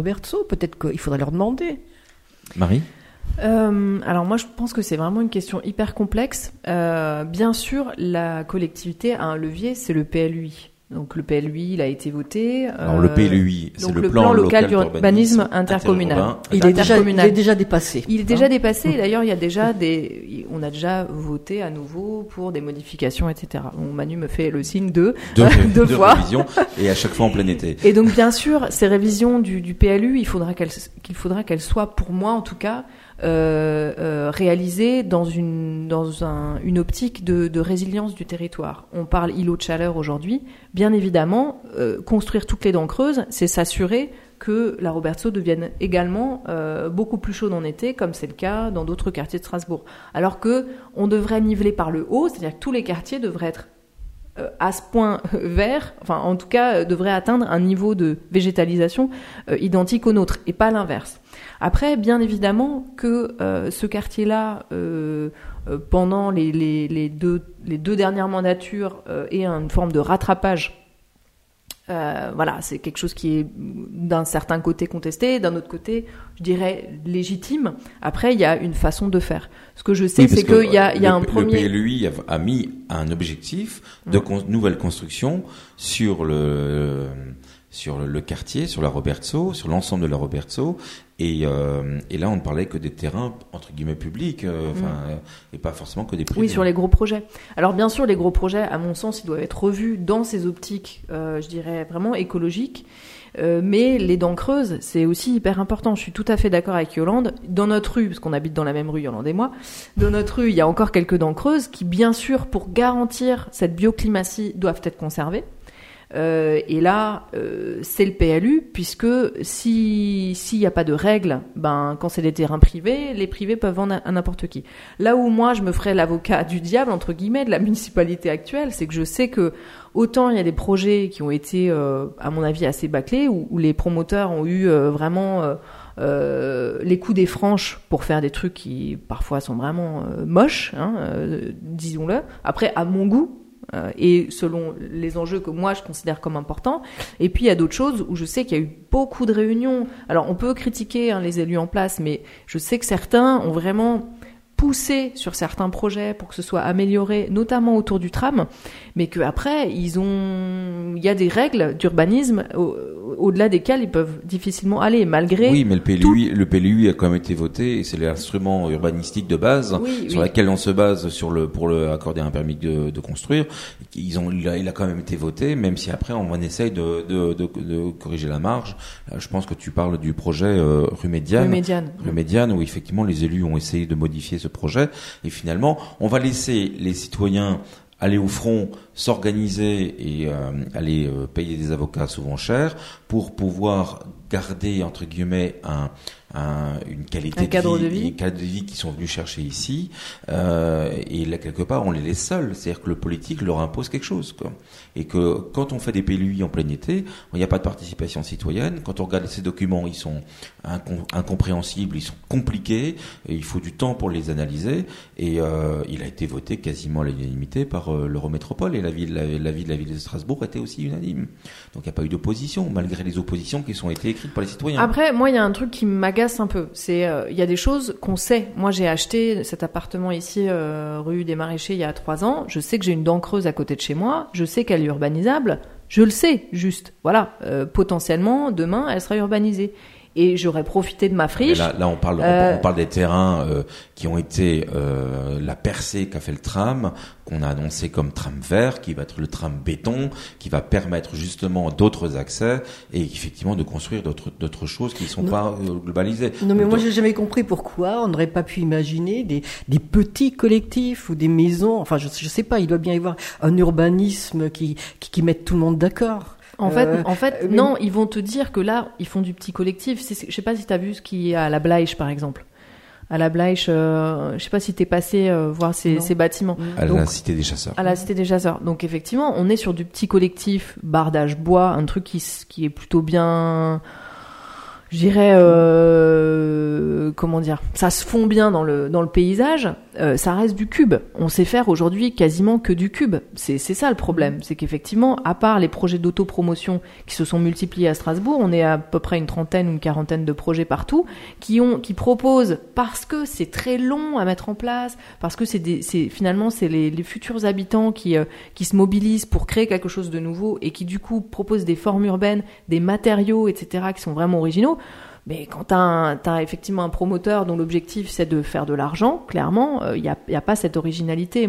Peut-être qu'il faudrait leur demander. Marie euh, alors moi je pense que c'est vraiment une question hyper complexe. Euh, bien sûr, la collectivité a un levier, c'est le PLUI. Donc le PLUI, il a été voté. Alors le euh, PLUI, c'est le, plan, local, d'urbanisme intercommunal. Il, est déjà, il est déjà dépassé. Il est déjà hein dépassé. D'ailleurs, il y a déjà des, on a déjà voté à nouveau pour des modifications, etc. Bon, Manu me fait le signe de deux, deux, fois. Révisions, et à chaque fois en plein été. Et donc bien sûr, ces révisions du, du PLU, il faudra qu'elles, qu'il faudra qu'elles soient, pour moi en tout cas, euh, euh, réalisé dans une dans un, une optique de, résilience du territoire. On parle îlot de chaleur aujourd'hui. Bien évidemment, euh, construire toutes les dents creuses, c'est s'assurer que la Robertso devienne également beaucoup plus chaude en été, comme c'est le cas dans d'autres quartiers de Strasbourg. Alors que on devrait niveler par le haut, c'est-à-dire que tous les quartiers devraient être à ce point vert, enfin en tout cas devrait atteindre un niveau de végétalisation identique au nôtre et pas l'inverse. Après, bien évidemment que ce quartier-là, pendant les, les, les, deux, les deux dernières mandatures, ait une forme de rattrapage euh, voilà, c'est quelque chose qui est d'un certain côté contesté, d'un autre côté, je dirais légitime. Après, il y a une façon de faire. Ce que je sais, c'est qu'il y a, y a un premier. Le PLUI a, mis un objectif de nouvelle construction sur le sur le quartier, sur la Robertso, sur l'ensemble de la Robertso. Et, euh, et, là, on ne parlait que des terrains entre guillemets publics, euh, mm. enfin, et pas forcément que des privés. Oui, sur les gros projets. Alors bien sûr, les gros projets, à mon sens, ils doivent être revus dans ces optiques, euh, je dirais vraiment écologiques. mais les dents creuses, c'est aussi hyper important. Je suis tout à fait d'accord avec Yolande. Dans notre rue, parce qu'on habite dans la même rue, Yolande et moi, dans notre rue, il y a encore quelques dents creuses qui, bien sûr, pour garantir cette bioclimatie, doivent être conservées. Euh, et là, euh, c'est le PLU, puisque si s'il n'y a pas de règles, ben quand c'est des terrains privés, les privés peuvent vendre à, n'importe qui. Là où moi je me ferais l'avocat du diable entre guillemets de la municipalité actuelle, c'est que je sais que autant il y a des projets qui ont été, euh, à mon avis, assez bâclés, où, où les promoteurs ont eu vraiment les coups des franches pour faire des trucs qui parfois sont vraiment moches, hein, disons-le. Après, à mon goût, euh, et selon les enjeux que moi je considère comme importants. Et puis il y a d'autres choses où je sais qu'il y a eu beaucoup de réunions. Alors on peut critiquer hein, les élus en place, mais je sais que certains ont vraiment poussé sur certains projets pour que ce soit amélioré, notamment autour du tram, mais qu'après, ils ont, il y a des règles d'urbanisme au-delà desquelles ils peuvent difficilement aller, malgré. Oui, mais le PLUI, le PLUI a quand même été voté et c'est l'instrument urbanistique de base sur lequel on se base sur le, pour le accorder un permis de, de construire. Ils ont, il a, il a, quand même été voté, même si après on essaye de, de, de, de corriger la marge. Je pense que tu parles du projet euh, rue Médiane. Rue Médiane. Rue Médiane, où effectivement les élus ont essayé de modifier ce projet. Et finalement, on va laisser les citoyens aller au front, s'organiser et euh, aller euh, payer des avocats souvent chers pour pouvoir garder entre guillemets un, une qualité un cadre de vie, un cadre de vie qui sont venus chercher ici. Euh, et là, quelque part, on les laisse seuls. C'est-à-dire que le politique leur impose quelque chose. Quoi. Et que quand on fait des PLUI en plein été, il n'y a pas de participation citoyenne. Quand on regarde ces documents, ils sont incompréhensibles, ils sont compliqués, il faut du temps pour les analyser. Et euh, il a été voté quasiment à l'unanimité par euh, l'Eurométropole. Et la ville, la, la, ville, la ville de Strasbourg était aussi unanime. Donc il n'y a pas eu d'opposition, malgré les oppositions qui sont été écrites par les citoyens. Après, moi, il y a un truc qui m'agace un peu. Euh, il y a des choses qu'on sait. Moi, j'ai acheté cet appartement ici, rue des Maraîchers, il y a trois ans. Je sais que j'ai une dent creuse à côté de chez moi. Je sais qu'elle urbanisable. Je le sais, juste. Voilà. Euh, potentiellement, demain, elle sera urbanisée et j'aurais profité de ma friche. Là, là, on parle, on, parle des terrains euh, qui ont été euh, la percée qu'a fait le tram, qu'on a annoncé comme tram vert, qui va être le tram béton, qui va permettre justement d'autres accès et effectivement de construire d'autres d'autres choses qui ne sont pas euh, globalisées. Non, mais moi j'ai jamais compris pourquoi on n'aurait pas pu imaginer des, des petits collectifs ou des maisons. Enfin, je, je sais pas, il doit bien y avoir un urbanisme qui qui, qui mette tout le monde d'accord. En fait, euh, en fait, non, ils vont te dire que là, ils font du petit collectif. Je sais pas si tu as vu ce qui est à la Bleiche, par exemple. À la Bleiche, euh, je sais pas si t'es passé euh, voir ces, ces, bâtiments. À la Cité des Chasseurs. À la Cité des Chasseurs. Donc effectivement, on est sur du petit collectif, bardage bois, un truc qui, qui est plutôt bien je dirais euh, comment dire ça se fond bien dans le dans le paysage euh, ça reste du cube. On sait faire aujourd'hui quasiment que du cube. C'est ça le problème. C'est qu'effectivement à part les projets d'autopromotion qui se sont multipliés à Strasbourg on est à peu près une trentaine ou une quarantaine de projets partout qui ont qui proposent parce que c'est très long à mettre en place parce que c'est finalement c'est les, les futurs habitants qui euh, qui se mobilisent pour créer quelque chose de nouveau et qui du coup proposent des formes urbaines des matériaux etc qui sont vraiment originaux mais quand tu as, effectivement un promoteur dont l'objectif c'est de faire de l'argent, clairement, il euh, n'y a, pas cette originalité.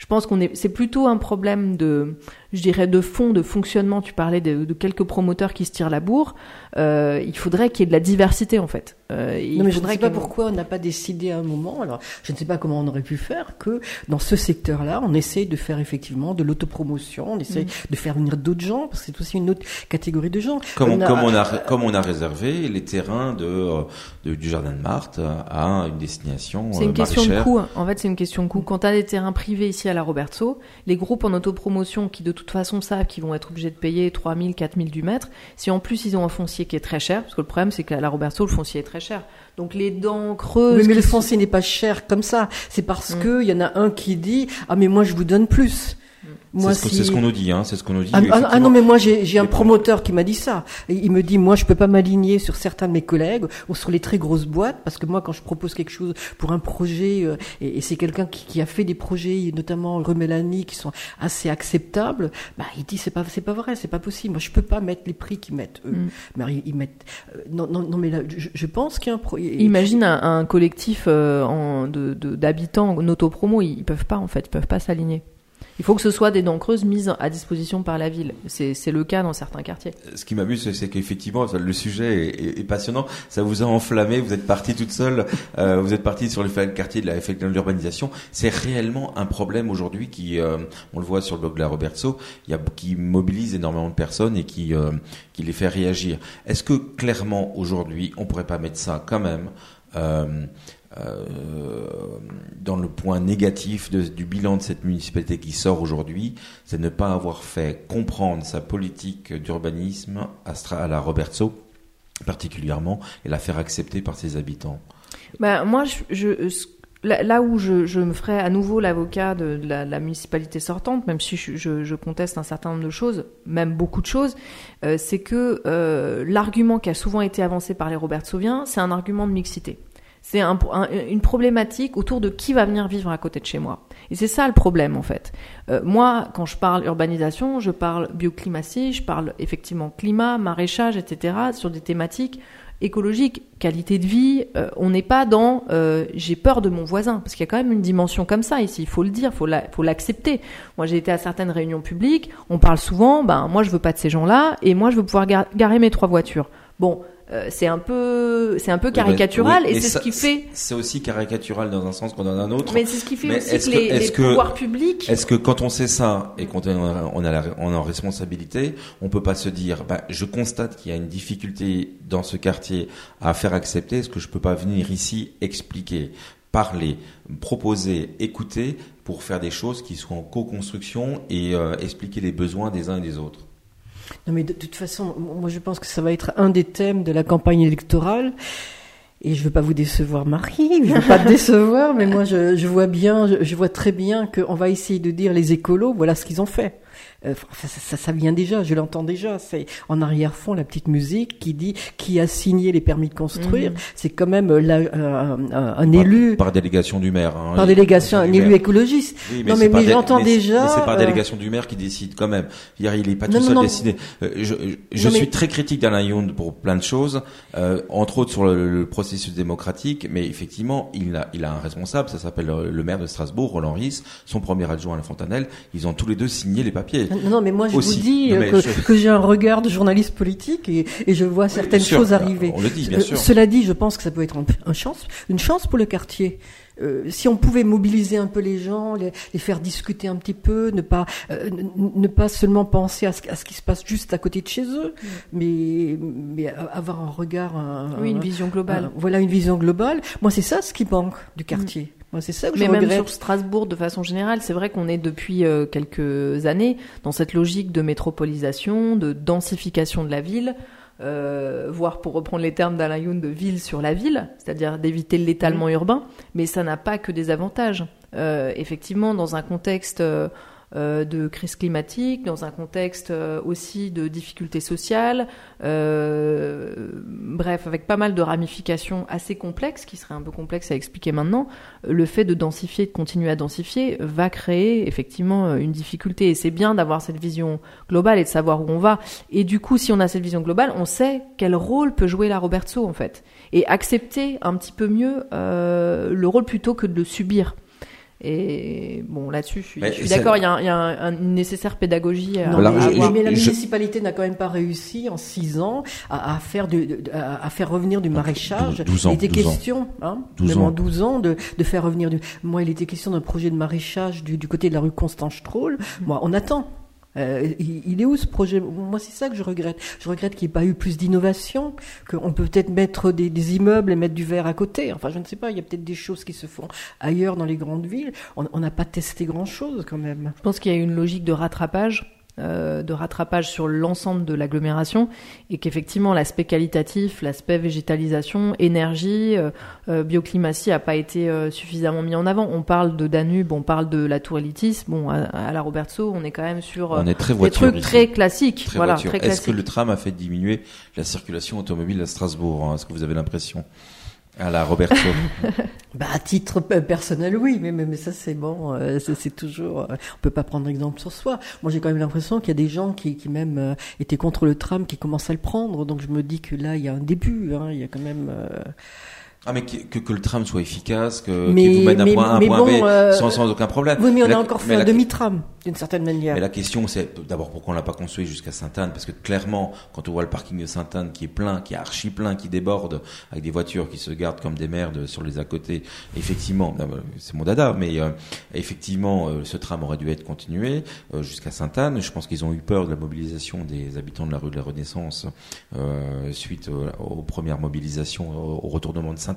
Je pense qu'on est, c'est plutôt un problème de, je dirais, de fond, de fonctionnement. Tu parlais de, de quelques promoteurs qui se tirent la bourre. Euh, il faudrait qu'il y ait de la diversité en fait. Euh, il non, mais je ne sais pas pourquoi on n'a pas décidé à un moment. Alors, je ne sais pas comment on aurait pu faire que dans ce secteur-là, on essaye de faire effectivement de l'autopromotion, on essaye mm. de faire venir d'autres gens parce que c'est aussi une autre catégorie de gens. Comme on, a, comme on a, comme on a réservé les terrains de, euh, de du jardin de Marthe à une destination. C'est une question de coût. En fait, c'est une question de coût. Quand tu as des terrains privés ici à la Roberto, les groupes en autopromotion qui de toute façon savent qu'ils vont être obligés de payer 3000, 4000 du mètre, si en plus ils ont un foncier qui est très cher, parce que le problème c'est qu'à la Roberto, le foncier est très cher. Donc les dents creuses. mais le foncier n'est pas cher comme ça. C'est parce mm. que il y en a un qui dit ah mais moi je vous donne plus. Moi, c'est ce qu'on nous dit, hein, c'est ce qu'on nous dit. Ah, ah, ah non, mais moi j'ai un promoteur qui m'a dit ça. Il me dit, moi je peux pas m'aligner sur certains de mes collègues ou sur les très grosses boîtes parce que moi quand je propose quelque chose pour un projet euh, et, et c'est quelqu'un qui, qui, a fait des projets, notamment Remélanie, qui sont assez acceptables, bah il dit c'est pas c'est pas vrai, c'est pas possible. Moi je peux pas mettre les prix qu'ils mettent eux. Mm. Mais ils, mettent. Euh, non, non, non, mais là je, je pense qu'il y a un. Pro... Imagine un, un collectif euh, en, de d'habitants en autopromo, ils, ils peuvent pas en fait, ils peuvent pas s'aligner. Il faut que ce soit des dents creuses mises à disposition par la ville. C'est le cas dans certains quartiers. Ce qui m'amuse, c'est qu'effectivement, le sujet est, passionnant. Ça vous a enflammé. Vous êtes parti toute seule. Euh, vous êtes parti sur le quartier de la de l'urbanisation. C'est réellement un problème aujourd'hui qui, euh, on le voit sur le blog de la Robertso, il y a, qui mobilise énormément de personnes et qui, euh, qui les fait réagir. Est-ce que clairement aujourd'hui, on pourrait pas mettre ça quand même euh, dans le point négatif du bilan de cette municipalité qui sort aujourd'hui, c'est ne pas avoir fait comprendre sa politique d'urbanisme à, la Robertso particulièrement et la faire accepter par ses habitants. Ben, moi, là, où je, me ferai à nouveau l'avocat de, la, municipalité sortante, même si je, conteste un certain nombre de choses, même beaucoup de choses, euh, c'est que euh, l'argument qui a souvent été avancé par les Robertsoviens, c'est un argument de mixité. C'est un, une problématique autour de qui va venir vivre à côté de chez moi. Et c'est ça le problème en fait. Euh, moi, quand je parle urbanisation, je parle bioclimatie, je parle effectivement climat, maraîchage, etc. sur des thématiques écologiques, qualité de vie. Euh, on n'est pas dans euh, j'ai peur de mon voisin parce qu'il y a quand même une dimension comme ça ici. Il faut le dire, faut faut l'accepter. Moi, j'ai été à certaines réunions publiques. On parle souvent, ben moi je veux pas de ces gens-là et moi je veux pouvoir garer mes trois voitures. Bon, euh, c'est un peu, c'est un peu caricatural Oui, et c'est ce qui fait. C'est aussi caricatural dans un sens qu'on dans un autre. Mais c'est ce qui fait Mais aussi que, que- les, est-ce les que- pouvoirs publics. Est-ce que quand on sait ça et qu'on on a la, on est en responsabilité, on peut pas se dire, bah, je constate qu'il y a une difficulté dans ce quartier à faire accepter, est-ce que je peux pas venir ici expliquer, parler, proposer, écouter pour faire des choses qui soient en co-construction et euh, expliquer les besoins des uns et des autres. Non, mais de toute façon, moi je pense que ça va être un des thèmes de la campagne électorale. Et je veux pas vous décevoir, Marie, je veux pas te décevoir, mais moi je, je vois bien, je, je vois très bien qu'on va essayer de dire les écolos, voilà ce qu'ils ont fait. Euh, ça, ça, ça- vient déjà, je l'entends déjà. C'est en arrière-fond la petite musique qui dit qui a signé les permis de construire. Mhm. C'est quand même euh, la- euh, un, un- un Par- élu par, délégation du maire. hein. par délégation, un élu maire. écologiste. Oui, Non, c'est mais- pas mais dé- j'entends mais- déjà, Mais c'est par euh, délégation du maire qui décide quand même. Hier, il est pas Non, tout non, seul non. décidé. Euh, je je Non, mais- suis très critique d'Alain Youn pour plein de choses, euh, entre autres sur le, le processus démocratique, mais effectivement, il a, il a un responsable, ça s'appelle le, le maire de Strasbourg, Roland Ries, son premier adjoint à la Fontanelle. Ils ont tous les deux signé les papiers. Non, non, mais moi je Aussi. vous dis Non, que, je- que j'ai un regard de journaliste politique et, et je vois certaines sûr, choses arriver. on le dit, bien Euh, sûr. Cela dit, je pense que ça peut être un, un chance, une chance pour le quartier. Euh, si on pouvait mobiliser un peu les gens, les, les faire discuter un petit peu, ne pas euh, ne pas seulement penser à ce, à ce qui se passe juste à côté de chez eux, mais mais avoir un regard, un- Oui, une un- vision globale. un- voilà une vision globale. Moi, c'est ça ce qui manque du quartier. Moi, c'est ça que je Mais même regrette. sur Strasbourg, de façon générale, c'est vrai qu'on est depuis euh, quelques années dans cette logique de métropolisation, de densification de la ville, euh, voire pour reprendre les termes d'Alain Youn, de ville sur la ville, c'est-à-dire d'éviter l'étalement urbain. Mais ça n'a pas que des avantages. Euh, effectivement, dans un contexte de crise climatique, dans un contexte euh, aussi de difficultés sociales, euh, bref, avec pas mal de ramifications assez complexes, qui seraient un peu complexes à expliquer maintenant, le fait de densifier, de continuer à densifier, va créer effectivement euh, une difficulté. Et c'est bien d'avoir cette vision globale et de savoir où on va. Et du coup, si on a cette vision globale, on sait quel rôle peut jouer la Robertso, en fait. Et accepter un petit peu mieux euh, le rôle plutôt que de le subir. Et bon, là-dessus, je suis, je d'accord, il y a, un- il y a un- un- une nécessaire pédagogie à, Non, Voilà, mais, la je- municipalité n'a quand même pas réussi en six ans à, à faire du, de- à, à faire revenir du maraîchage. 12 ans, il était 12 ans. question, hein, 12 même en ans. 12 ans, de, de faire revenir du. Moi, il était question d'un projet de maraîchage du, du côté de la rue Constance Stroll. Moi, on attend. Euh, il, est où ce projet? Moi, c'est ça que je regrette. Je regrette qu'il n'y ait pas eu plus d'innovation, qu'on peut peut-être mettre des, des immeubles et mettre du verre à côté. Enfin, je ne sais pas. Il y a peut-être des choses qui se font ailleurs dans les grandes villes. On on n'a pas testé grand-chose quand même. Je pense qu'il y a une logique de rattrapage, euh, de rattrapage sur l'ensemble de l'agglomération, et qu'effectivement l'aspect qualitatif, l'aspect végétalisation, énergie, euh, euh, bioclimatie a pas été euh, suffisamment mis en avant. On parle de Danube, on parle de la Tour Elitis. Bon, à, à la Robertso, on est quand même sur On est très des trucs ici. très classiques. Très voilà, Est-ce que le tram a fait diminuer la circulation automobile à Strasbourg hein? Est-ce que vous avez l'impression? À la Roberto. Bah, à titre pe- personnel, oui, mais, mais, mais ça c'est bon, euh, c'est toujours. euh, on peut pas prendre exemple sur soi. Moi, j'ai quand même l'impression qu'il y a des gens qui, qui même euh, étaient contre le tram, qui commencent à le prendre. Donc je me dis que là, il y a un début. Hein, il y a quand même. Ah mais que, que, que le tram soit efficace, que qu'il vous mène d'un point A à un point bon, B euh, sans, sans aucun problème. Oui, mais on la- a encore fait un demi-tram d'une certaine manière. Mais la question, c'est d'abord pourquoi on l'a pas construit jusqu'à Sainte-Anne Parce que clairement, quand on voit le parking de Sainte-Anne qui est plein, qui est archi plein, qui déborde, avec des voitures qui se gardent comme des merdes sur les à côté, effectivement, c'est mon dada, mais euh, effectivement, euh, ce tram aurait dû être continué euh, jusqu'à Sainte-Anne. Je pense qu'ils ont eu peur de la mobilisation des habitants de la rue de la Renaissance euh, suite aux premières mobilisations, au, au retournement de Sainte-Anne.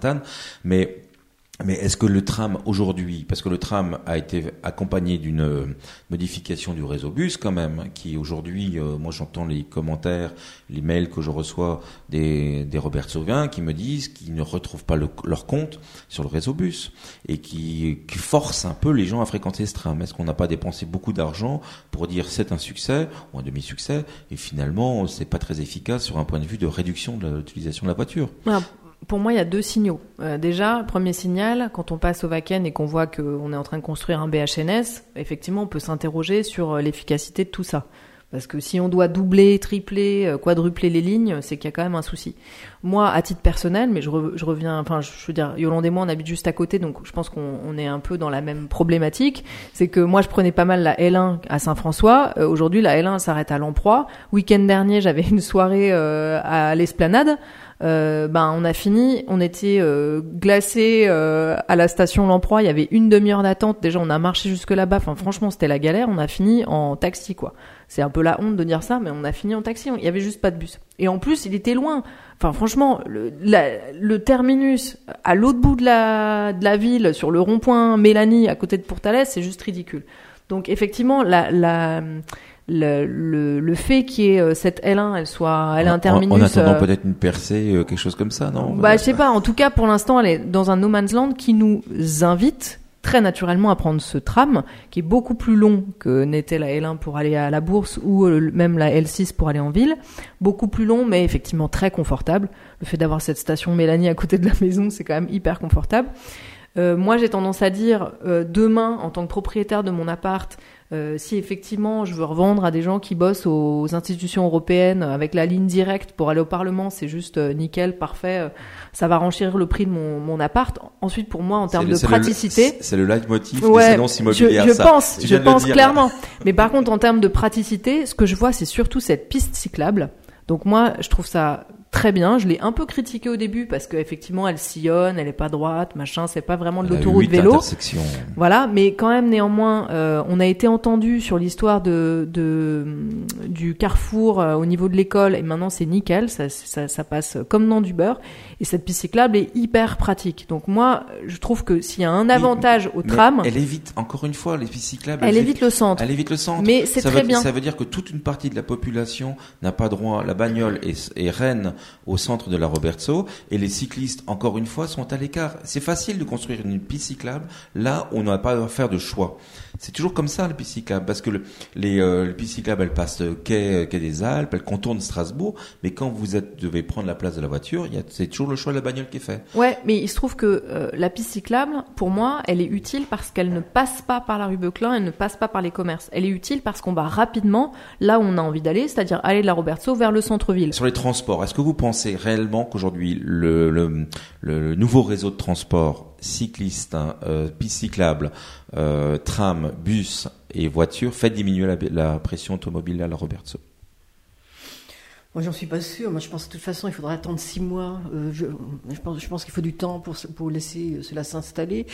Mais est-ce que le tram aujourd'hui, parce que le tram a été accompagné d'une modification du réseau bus quand même, qui aujourd'hui, euh, moi j'entends les commentaires, les mails que je reçois des, des Robert Sauvin qui me disent qu'ils ne retrouvent pas le- leur compte sur le réseau bus et qui, forcent un peu les gens à fréquenter ce tram. Est-ce qu'on n'a pas dépensé beaucoup d'argent pour dire c'est un succès ou un demi-succès et finalement c'est pas très efficace sur un point de vue de réduction de l'utilisation de la voiture? Pour moi, il y a deux signaux. Euh, déjà, premier signal, quand on passe au Vaken et qu'on voit qu'on est en train de construire un BHNS, effectivement, on peut s'interroger sur euh, l'efficacité de tout ça. Parce que si on doit doubler, tripler, euh, quadrupler les lignes, c'est qu'il y a quand même un souci. Moi, à titre personnel, mais je, reviens, enfin, je, veux dire, Yolande et moi, on habite juste à côté, donc je pense qu'on est un peu dans la même problématique. C'est que moi, je prenais pas mal la L1 à Saint-François. Euh, aujourd'hui, la L1 s'arrête à l'Emploi. Week-end dernier, j'avais une soirée euh, à l'Esplanade. Euh, ben on a fini, on était euh, glacé euh, à la station Lamproie, il y avait une demi-heure d'attente. Déjà, on a marché jusque là-bas. Enfin, franchement, c'était la galère. On a fini en taxi, quoi. C'est un peu la honte de dire ça, mais on a fini en taxi. Il y avait juste pas de bus. Et en plus, il était loin. Enfin, franchement, le, terminus à l'autre bout de la, ville, sur le rond-point Mélanie, à côté de Portales, c'est juste ridicule. Donc, effectivement, la le, le, le fait qu'il y ait euh, cette L1, elle soit, elle est un terminus. En, attendant euh, peut-être une percée, euh, quelque chose comme ça, non? Bah, je sais pas. En tout cas, pour l'instant, elle est dans un no man's land qui nous invite très naturellement à prendre ce tram, qui est beaucoup plus long que n'était la L1 pour aller à la bourse ou même la L6 pour aller en ville. Beaucoup plus long, mais effectivement très confortable. Le fait d'avoir cette station Mélanie à côté de la maison, c'est quand même hyper confortable. Euh, moi, j'ai tendance à dire, euh, demain, en tant que propriétaire de mon appart, euh, si effectivement je veux revendre à des gens qui bossent aux institutions européennes avec la ligne directe pour aller au Parlement, c'est juste euh, nickel, parfait. Euh, ça va renchérir le prix de mon, mon appart. Ensuite, pour moi, en termes de praticité, c'est le leitmotiv ouais, des annonces immobilières. Je, je pense, je pense clairement. Mais par contre, en termes de praticité, ce que je vois, c'est surtout cette piste cyclable. Donc moi, je trouve ça très bien. Je l'ai un peu critiquée au début parce qu'effectivement, elle sillonne, elle est pas droite, machin, c'est pas vraiment de l'autoroute vélo. Voilà, mais quand même, néanmoins, euh, on a été entendu sur l'histoire de, de, du carrefour euh, au niveau de l'école et maintenant c'est nickel, ça, ça, ça, passe comme dans du beurre. Et cette piste cyclable est hyper pratique. Donc moi, je trouve que s'il y a un avantage au tram, elle évite encore une fois les pistes cyclables. Elle, évite le centre. Elle évite le centre. Mais c'est très bien. Ça veut dire que toute une partie de la population n'a pas droit. La bagnole est, est reine au centre de la Roberto et les cyclistes, encore une fois, sont à l'écart. C'est facile de construire une piste cyclable là où on n'a pas à faire de choix. C'est toujours comme ça, le piste cyclable, parce que le, les, euh, le piste cyclable, elle passe quai, quai des Alpes, elle contourne Strasbourg, mais quand vous êtes, devez prendre la place de la voiture, c'est toujours le choix de la bagnole qui est fait. Ouais, mais il se trouve que euh, la piste cyclable, pour moi, elle est utile parce qu'elle ne passe pas par la rue Beuclin, elle ne passe pas par les commerces. Elle est utile parce qu'on va rapidement là où on a envie d'aller, c'est-à-dire aller de la Roberto vers le centre-ville. Sur les transports, est-ce que vous pensez réellement qu'aujourd'hui, le, le, le nouveau réseau de transport cyclistes, hein, euh, pistes cyclables, euh, tram, bus et voitures fait diminuer la, pression automobile à la Roberto moi, j'en suis pas sûr. Moi, je pense de toute façon, il faudra attendre six mois. Euh, je, pense, qu'il faut du temps pour, laisser cela s'installer.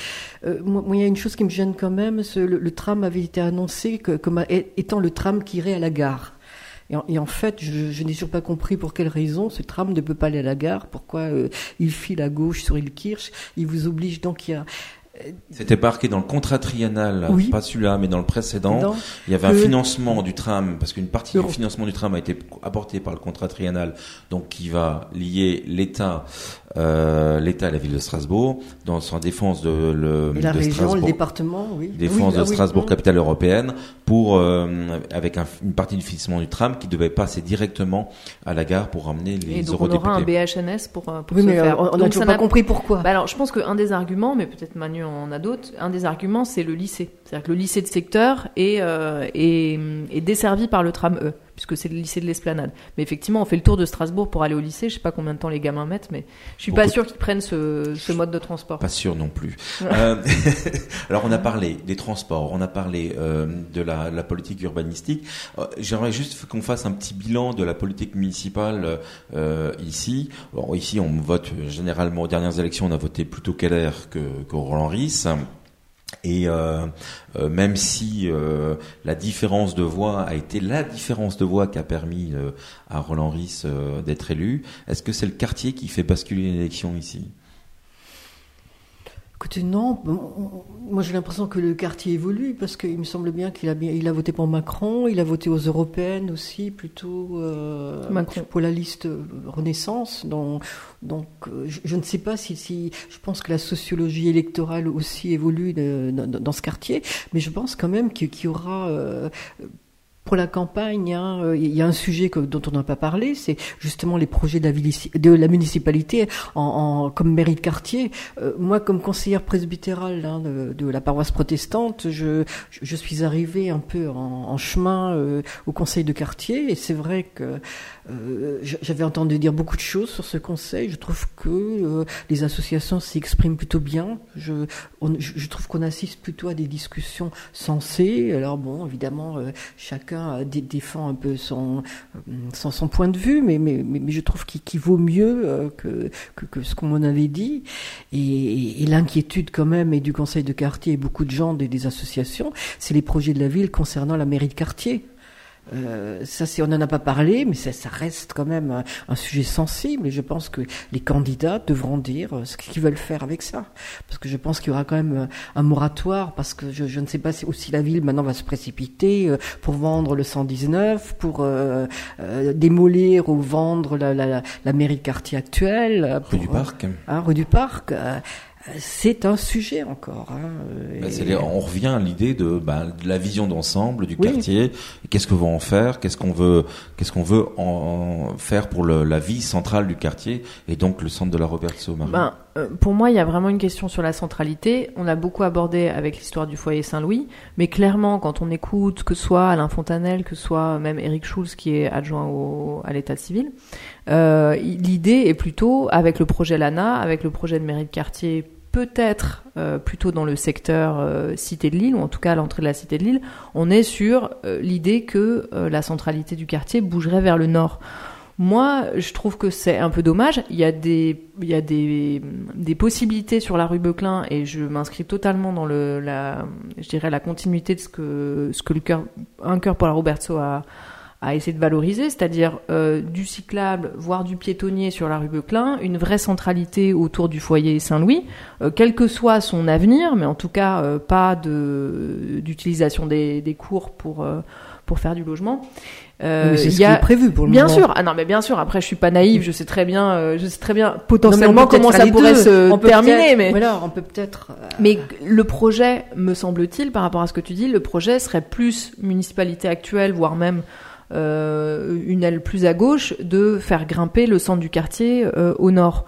Euh, moi, il y a une chose qui me gêne quand même. Le, tram avait été annoncé comme étant le tram qui irait à la gare. Et en, fait, je, je n'ai toujours pas compris pour quelle raison ce tram ne peut pas aller à la gare, pourquoi euh, il file à gauche sur Ilkirch, il vous oblige donc il y a c'était marqué dans le contrat triennal, pas celui-là, mais dans le précédent. il y avait un financement du tram, parce qu'une partie du financement du tram a été apportée par le contrat triennal, donc qui va lier l'État, euh, l'État et la ville de Strasbourg, dans sa défense de, le, la région, le département, oui. Défense de ah Strasbourg, capitale européenne, pour euh, avec une partie du financement du tram qui devait passer directement à la gare pour ramener les et donc eurodéputés. On aura un BHNS pour, euh, pour oui, se mais faire. On n'a toujours pas compris pourquoi. Bah alors, je pense qu'un des arguments, mais peut-être Manu en a d'autres. Un des arguments, c'est le lycée. C'est-à-dire que le lycée de secteur est, euh, est, est, desservi par le tram E, puisque c'est le lycée de l'Esplanade. Mais effectivement, on fait le tour de Strasbourg pour aller au lycée. Je sais pas combien de temps les gamins mettent, mais je suis pas sûr qu'ils prennent ce, ce, mode de transport. Pas sûr non plus. euh, alors, on a parlé des transports, on a parlé euh, de la, la, politique urbanistique. Euh, j'aimerais juste qu'on fasse un petit bilan de la politique municipale euh, ici. Bon, ici, on vote généralement aux dernières élections, on a voté plutôt Keller que, que Roland Ries. Et euh, euh, même si euh, la différence de voix a été la différence de voix qui a permis à Roland Ris d'être élu, est-ce que c'est le quartier qui fait basculer l'élection ici? Écoutez, non. Moi, j'ai l'impression que le quartier évolue parce qu'il me semble bien qu'il a bien, il a voté pour Macron, il a voté aux européennes aussi, plutôt euh, pour la liste Renaissance. Donc, donc euh, je, je, ne sais pas si, si, je pense que la sociologie électorale aussi évolue de, de, dans ce quartier, mais je pense quand même qu'il y aura euh, pour la campagne, hein, euh, il y a un sujet dont on n'a pas parlé, c'est justement les projets de la, municipalité en, en, comme mairie de quartier. Euh, moi, comme conseillère presbytérale hein, de, la paroisse protestante, je, je suis arrivée un peu en, chemin euh, au conseil de quartier, et c'est vrai que j'avais entendu dire beaucoup de choses sur ce conseil. Je trouve que les associations s'y expriment plutôt bien. Je, je trouve qu'on assiste plutôt à des discussions sensées. Alors bon, évidemment, euh, chacun défend un peu son, son, son, point de vue, mais, je trouve qu'il vaut mieux que, que, ce qu'on m'en avait dit. Et, et l'inquiétude quand même et du conseil de quartier et beaucoup de gens des, des associations, c'est les projets de la ville concernant la mairie de quartier. Euh, ça, c'est, on n'en a pas parlé, mais ça, ça reste quand même un, un, sujet sensible. Et je pense que les candidats devront dire euh, ce qu'ils veulent faire avec ça, parce que je pense qu'il y aura quand même euh, un moratoire, parce que je, je ne sais pas si aussi la ville maintenant va se précipiter pour vendre le 119, pour euh, euh, démolir ou vendre la, la, la, mairie quartier actuelle. Rue du Parc. Hein, rue du Parc c'est un sujet encore. Hein, bah, et... on revient à l'idée de, bah, de, la vision d'ensemble du oui. quartier. Qu'est-ce que vont en faire? Qu'est-ce qu'on veut Qu'est-ce qu'on veut en faire pour le, la vie centrale du quartier et donc le centre de la Roberto ben, euh, Pour moi, il y a vraiment une question sur la centralité. On a beaucoup abordé avec l'histoire du foyer Saint-Louis, mais clairement, quand on écoute que ce soit Alain Fontanel, que ce soit même Eric Schulz qui est adjoint au, à l'état civil, euh, l'idée est plutôt avec le projet Lana, avec le projet de mairie de quartier peut-être euh, plutôt dans le secteur euh, cité de Lille, ou en tout cas à l'entrée de la cité de Lille, on est sur l'idée que la centralité du quartier bougerait vers le nord. Moi, je trouve que c'est un peu dommage. Il y a des, il y a des, des possibilités sur la rue Beuclin et je m'inscris totalement dans le, la, je dirais la continuité de ce que, ce que le cœur, un cœur pour la Roberto a, à essayer de valoriser, c'est-à-dire euh, du cyclable, voire du piétonnier sur la rue Beuclin, une vraie centralité autour du foyer Saint-Louis, euh, quel que soit son avenir, mais en tout cas euh, pas de d'utilisation des, des, cours pour euh, pour faire du logement. Euh, c'est ce y a... qui est prévu pour le bien moment. sûr. Ah non, mais bien sûr. Après, je suis pas naïve. Je sais très bien. Euh, je sais très bien potentiellement comment ça pourrait se terminer. Mais voilà, on peut peut-être. Euh... Mais le projet, me semble-t-il, par rapport à ce que tu dis, le projet serait plus municipalité actuelle, voire même une aile plus à gauche, de faire grimper le centre du quartier euh, au nord.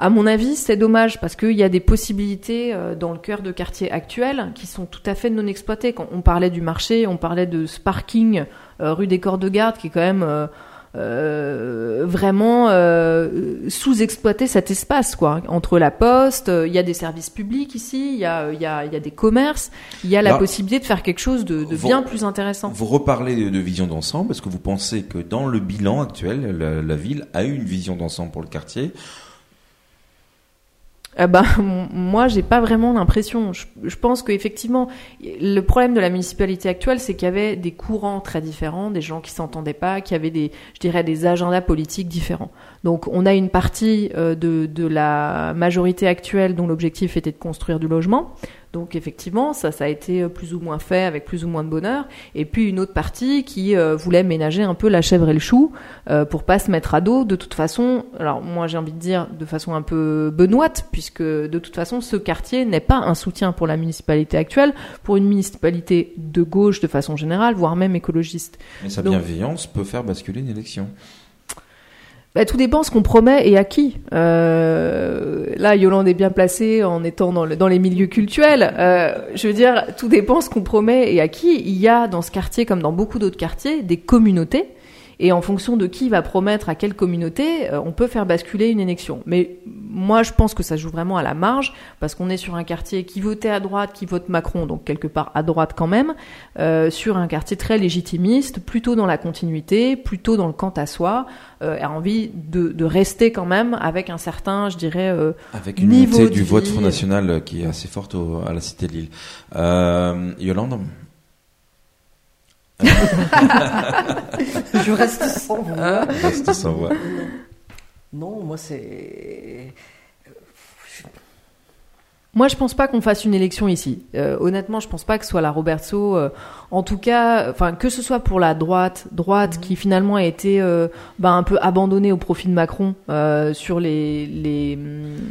À mon avis, c'est dommage parce qu'il y a des possibilités euh, dans le cœur de quartier actuel qui sont tout à fait non exploitées. Quand on parlait du marché, on parlait de ce parking euh, rue des Corps de Garde qui est quand même euh, euh, vraiment euh, sous-exploiter cet espace quoi. Entre la poste il y a des services publics ici il y a il y a il y a des commerces il y a la Alors, possibilité de faire quelque chose de, de vous, bien plus intéressant. Vous reparlez de, de vision d'ensemble est-ce que vous pensez que dans le bilan actuel la, la ville a eu une vision d'ensemble pour le quartier euh, ben, moi, j'ai pas vraiment l'impression. Je, pense qu'effectivement, le problème de la municipalité actuelle, c'est qu'il y avait des courants très différents, des gens qui s'entendaient pas, qui avaient des, je dirais, des agendas politiques différents. Donc, on a une partie euh, de, de la majorité actuelle dont l'objectif était de construire du logement. Donc effectivement, ça, ça a été euh, plus ou moins fait avec plus ou moins de bonheur. Et puis une autre partie qui euh, voulait ménager un peu la chèvre et le chou euh, pour pas se mettre à dos. De toute façon, alors moi j'ai envie de dire de façon un peu benoîte, puisque de toute façon ce quartier n'est pas un soutien pour la municipalité actuelle, pour une municipalité de gauche de façon générale, voire même écologiste. Mais sa bienveillance peut faire basculer une élection. Bah, tout dépend ce qu'on promet et à qui. Euh, là, Yolande est bien placée en étant dans, dans les milieux cultuels. Euh, je veux dire, tout dépend ce qu'on promet et à qui. Il y a dans ce quartier, comme dans beaucoup d'autres quartiers, des communautés. Et en fonction de qui va promettre à quelle communauté, euh, on peut faire basculer une élection. Mais moi, je pense que ça joue vraiment à la marge, parce qu'on est sur un quartier qui votait à droite, qui vote Macron, donc quelque part à droite quand même, euh, sur un quartier très légitimiste, plutôt dans la continuité, plutôt dans le quant à soi, euh, a envie de, de, rester quand même avec un certain, je dirais, euh, avec une niveau unité du vote Front National qui est assez forte au, à la Cité de Lille. Euh, Yolande? je reste sans voix. Reste sans voix. Non, moi c'est. Moi, je pense pas qu'on fasse une élection ici. Euh, honnêtement, je pense pas que ce soit la Roberto. Euh, en tout cas, enfin que ce soit pour la droite, droite mmh. qui finalement a été euh, bah, un peu abandonnée au profit de Macron euh, sur les, les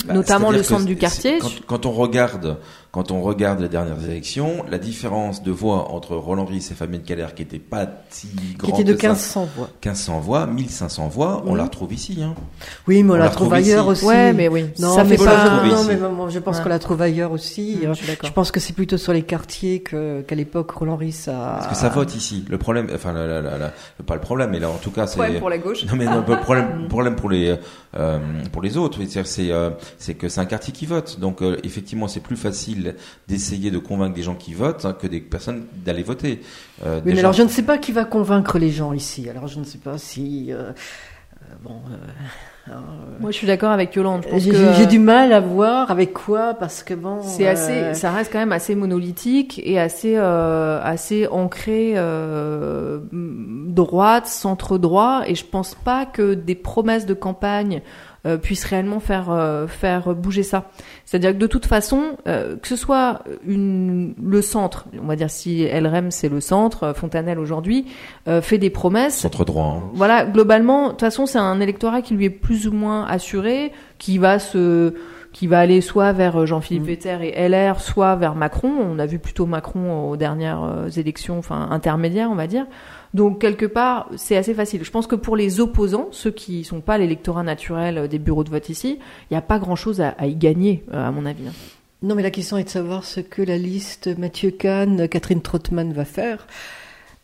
bah, notamment le centre du quartier. Quand, quand, on regarde quand on regarde les dernières élections, la différence de voix entre Roland Ries et Fabien Keller, qui était pas si grande Qui était de que ça, 1500 voix. 1500 voix, 1500 voix, on la retrouve ici. Hein. Oui, mais on, On la la trouve ailleurs ici. aussi. Ouais, mais oui. Non, ça mais fait pas- non, mais moi, je pense Ouais. qu'on la trouve ailleurs aussi. Mm, Euh, je suis d'accord. Je pense que c'est plutôt sur les quartiers que, qu'à l'époque Roland Ris a. Parce que ça vote ici. Le problème, enfin, la- la- la- la- pas le problème, mais là, en tout cas, c'est. Problème pour la gauche. Non mais non, le problème, problème pour les euh, pour les autres, c'est euh, c'est que c'est un quartier qui vote, donc euh, effectivement c'est plus facile d'essayer de convaincre des gens qui votent hein, que des personnes d'aller voter. Euh, Oui, mais alors je ne sais pas qui va convaincre les gens ici. Alors je ne sais pas si. euh, euh, bon. Euh, Moi, je suis d'accord avec Yolande. Je pense J'ai du mal à voir avec quoi parce que bon. C'est euh, assez, ça reste quand même assez monolithique et assez, euh, assez ancré euh, droite, centre droit. Et je pense pas que des promesses de campagne euh, puissent réellement faire euh, faire bouger ça. C'est-à-dire que de toute façon, euh, que ce soit une, le centre, on va dire si LRM c'est le centre, euh, Fontanelle aujourd'hui euh, fait des promesses. centre droit. hein. Voilà, globalement, de toute façon, c'est un électorat qui lui est plus ou moins assuré, qui va se, qui va aller soit vers euh, Jean-Philippe Mm. Vetter et LR, soit vers Macron. On a vu plutôt Macron aux dernières euh, élections, enfin intermédiaires, on va dire. Donc quelque part, c'est assez facile. Je pense que pour les opposants, ceux qui sont pas l'électorat naturel euh, des bureaux de vote ici, il n'y a pas grand-chose à, à y gagner, euh, à mon avis. hein. Non, mais la question est de savoir ce que la liste Mathieu Kahn, Catherine Trottmann va faire.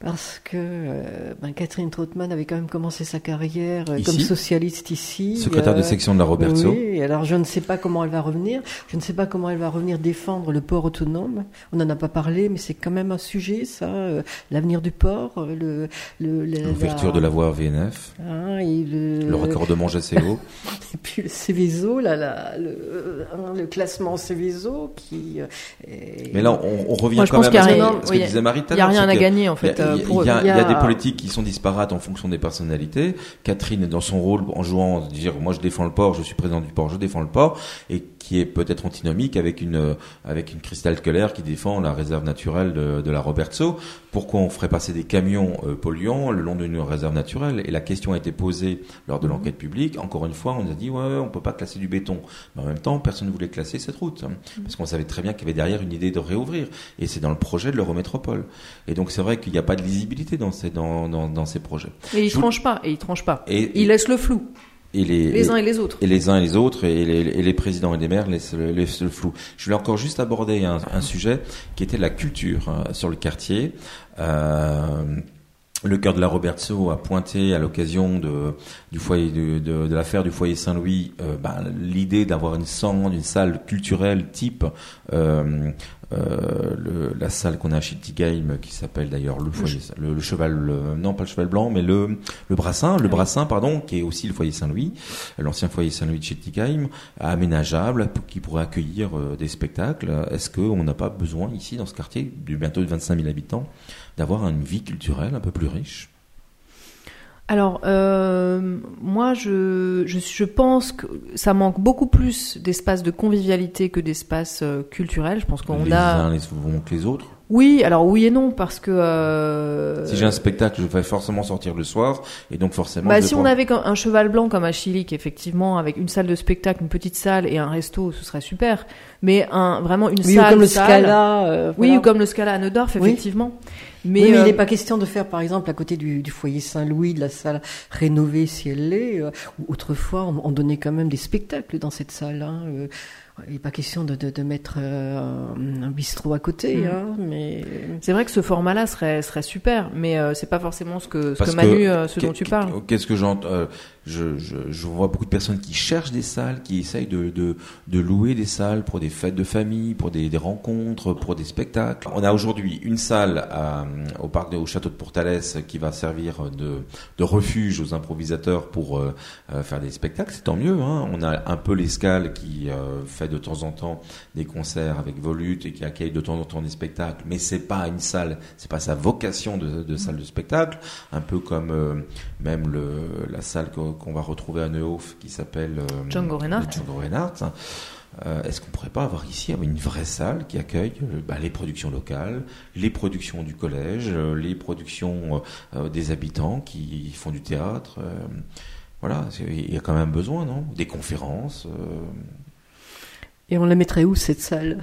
Parce que euh, ben, Catherine Trottmann avait quand même commencé sa carrière euh, Ici. comme socialiste ici. Secrétaire de euh, section de la Roberto. Oui, alors je ne sais pas comment elle va revenir. Je ne sais pas comment elle va revenir défendre le port autonome. On n'en a pas parlé, mais c'est quand même un sujet, ça. L'avenir du port, le, la- L'ouverture de la voie VNF, hein, et le, le raccordement GCO. et puis le Céveso, là, là, le, euh, le classement Céveso qui. euh, est- Mais là, on, on revient Moi, je quand pense même a à ce rien- que, ce oui, disait Marie Il n'y a rien à gagner en fait euh, il y a- il y a- Il y a- il y a des politiques qui sont disparates en fonction des personnalités. Catherine, dans son rôle, en jouant, dire moi je défends le port, je suis président du port, je défends le port, et qui est peut-être antinomique avec une euh, avec une Christelle Keller qui défend la réserve naturelle de, de la Robertso. Pourquoi on ferait passer des camions euh, polluants le long d'une réserve naturelle Et la question a été posée lors de l'enquête publique. Encore une fois, on nous a dit ouais, ouais, on peut pas classer du béton. Mais en même temps, personne ne voulait classer cette route hein, parce qu'on savait très bien qu'il y avait derrière une idée de réouvrir. Et c'est dans le projet de l'Eurométropole. Et donc c'est vrai qu'il n'y a pas de lisibilité dans ces dans dans, dans ces projets. Et ils tranchent pas, et ils tranchent pas. Et, Ils laissent le flou, et les, les uns et les autres. et les uns et les autres, et les, et les présidents et les maires laissent le, laissent le flou. Je voulais encore juste aborder un, un sujet qui était la culture hein, sur le quartier. Euh, le cœur de la Robertso a pointé à l'occasion de, du foyer de, de, de l'affaire du foyer Saint-Louis euh, ben, l'idée d'avoir une salle, une salle culturelle type euh, euh, le, la salle qu'on a à Schiltigheim qui s'appelle d'ailleurs le foyer le, le cheval non pas le cheval blanc mais le le brassin le oui. brassin pardon qui est aussi le foyer Saint-Louis l'ancien foyer Saint-Louis de Schiltigheim aménageable qui pourrait accueillir des spectacles est-ce qu'on n'a pas besoin ici dans ce quartier de bientôt de 25 000 habitants d'avoir une vie culturelle un peu plus riche Alors, euh, moi, je, je, je pense que ça manque beaucoup plus d'espace de convivialité que d'espace euh, culturel. Je pense qu'on les a. uns les vont que les autres Oui, alors oui et non, parce que. euh, si j'ai un spectacle je vais forcément sortir le soir et donc forcément Bah, si on avait comme- un cheval blanc comme à Chili, effectivement, avec une salle de spectacle, une petite salle et un resto, ce serait super. Mais un, vraiment une Oui, ou salle. comme le salle- Scala. euh, Oui, ou comme le Scala à Neudorf, effectivement. Mais, oui, mais il euh, n'est pas question de faire, par exemple, à côté du, du foyer Saint-Louis, de la salle rénovée si elle l'est. euh, où autrefois, on, on donnait quand même des spectacles dans cette salle. Hein, euh, il n'est pas question de, de, de mettre euh, un, bistrot à côté. Mm. Hein, mais c'est vrai que ce format-là serait, serait super, mais euh, c'est pas forcément ce que, ce Parce que Manu, que- euh, ce dont Qu'est- tu parles. Qu'est-ce que j'entends euh, je, je, je vois beaucoup de personnes qui cherchent des salles, qui essayent de, de, de louer des salles pour des fêtes de famille, pour des, des rencontres, pour des spectacles. On a aujourd'hui une salle à, au parc de, au château de Portales qui va servir de, de refuge aux improvisateurs pour euh, euh, faire des spectacles. C'est tant mieux. Hein. On a un peu l'escale qui euh, fait de temps en temps des concerts avec Volute et qui accueille de temps en temps des spectacles, mais c'est pas une salle, c'est pas sa vocation de, de salle de spectacle. Un peu comme euh, même le, la salle qu'on va retrouver à Neuhof qui s'appelle euh, Django Reinhardt. le Django Reinhardt. Euh, Est-ce qu'on pourrait pas avoir ici une vraie salle qui accueille euh, bah, les productions locales, les productions du collège, euh, les productions euh, euh, des habitants qui font du théâtre euh, Voilà, il y a quand même besoin, non? Des conférences. Euh, et on la mettrait où cette salle?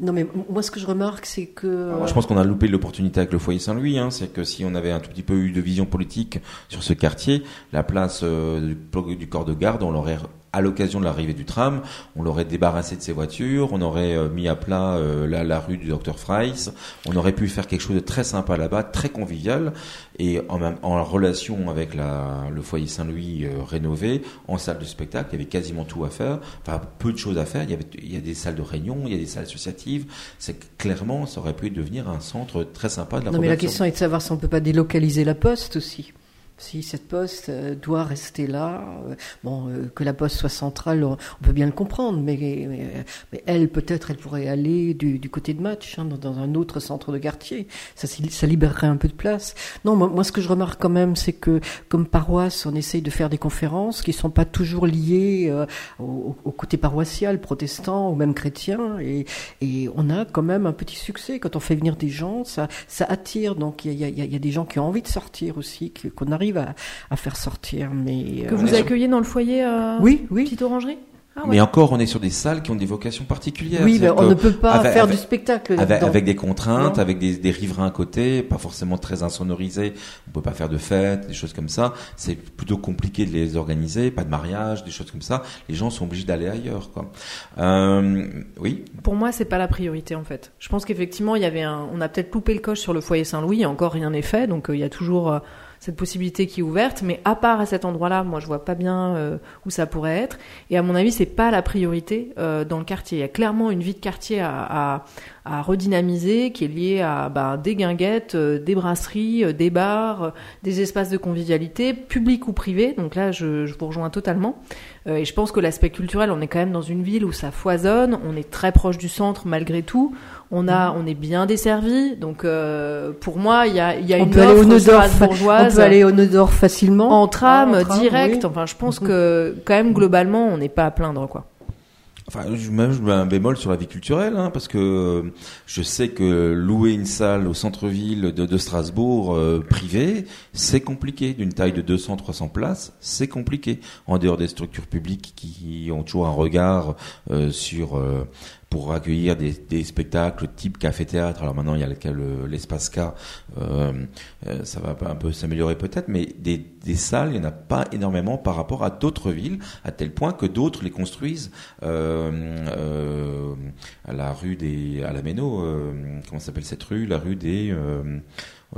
Non, mais moi, ce que je remarque, c'est que. je pense qu'on a loupé l'opportunité avec le foyer Saint-Louis. Hein. C'est que si on avait un tout petit peu eu de vision politique sur ce quartier, la place du, du corps de garde, on l'aurait à l'occasion de l'arrivée du tram, on l'aurait débarrassé de ses voitures, on aurait euh, mis à plat euh, la, rue du docteur Freiss, on aurait pu faire quelque chose de très sympa là-bas, très convivial, et en, même, en relation avec la, le foyer Saint-Louis euh, rénové, en salle de spectacle, il y avait quasiment tout à faire, enfin peu de choses à faire, il y, avait, il y a des salles de réunion, il y a des salles associatives, c'est clairement, ça aurait pu devenir un centre très sympa de la Non mais la question est de savoir si on peut pas délocaliser la poste aussi si cette poste euh, doit rester là, euh, bon, euh, que la poste soit centrale, on, peut bien le comprendre, mais, elle, peut-être, elle pourrait aller du, côté de match, hein, dans, un autre centre de quartier. Ça, ça libérerait un peu de place. Non, moi, ce que je remarque quand même, c'est que comme paroisse, on essaye de faire des conférences qui sont pas toujours liées au, côté paroissial, protestant ou même chrétien, et, on a quand même un petit succès quand on fait venir des gens, ça, ça attire. Donc il y y a, des gens qui ont envie de sortir aussi, qu'on arrive à, faire sortir. Mais, que vous euh, accueillez dans le foyer euh, Oui, oui. Petite orangerie ah Mais encore, on est sur des salles qui ont des vocations particulières. Oui, mais on ne peut pas faire du spectacle. Avec, des contraintes, avec des, des, riverains à côté, pas forcément très insonorisés. On peut pas faire de fêtes, des choses comme ça. C'est plutôt compliqué de les organiser, pas de mariage, des choses comme ça. Les gens sont obligés d'aller ailleurs. Quoi. Euh, oui. Pour moi, c'est pas la priorité en fait. Je pense qu'effectivement, il y avait un, on a peut-être loupé le coche sur le foyer Saint-Louis. Encore rien n'est fait, donc euh, il y a toujours. Euh, cette possibilité qui est ouverte, mais à part à cet endroit-là, moi je vois pas bien euh, où ça pourrait être. Et à mon avis, c'est pas la priorité euh, dans le quartier. Il y a clairement une vie de quartier à, à, redynamiser qui est liée à bah, des guinguettes, euh, des brasseries, des bars, des espaces de convivialité, publics ou privés. Donc là, je, je vous rejoins totalement. et je pense que l'aspect culturel, on est quand même dans une ville où ça foisonne, on est très proche du centre malgré tout on a, on est bien desservi. Donc euh, pour moi, il y a, y a on une peut aller au bourgeoise. On peut aller au Nodor facilement. En tram, ah, direct. Enfin, je pense mhm. que quand même globalement, on n'est pas à plaindre quoi. Enfin, même je mets un bémol sur la vie culturelle, hein, parce que euh, je sais que louer une salle au centre-ville de, de, Strasbourg euh, privée, c'est compliqué. D'une taille de 200-300 places, c'est compliqué. En dehors des structures publiques qui ont toujours un regard euh, sur pour accueillir des, des, spectacles type café-théâtre. Alors maintenant, il y a l'espace K, euh, euh, ça va un peu s'améliorer peut-être, mais des, salles, il n'y en a pas énormément par rapport à d'autres villes, à tel point que d'autres les construisent euh, à la rue des, à la Méno, comment s'appelle cette rue? La rue des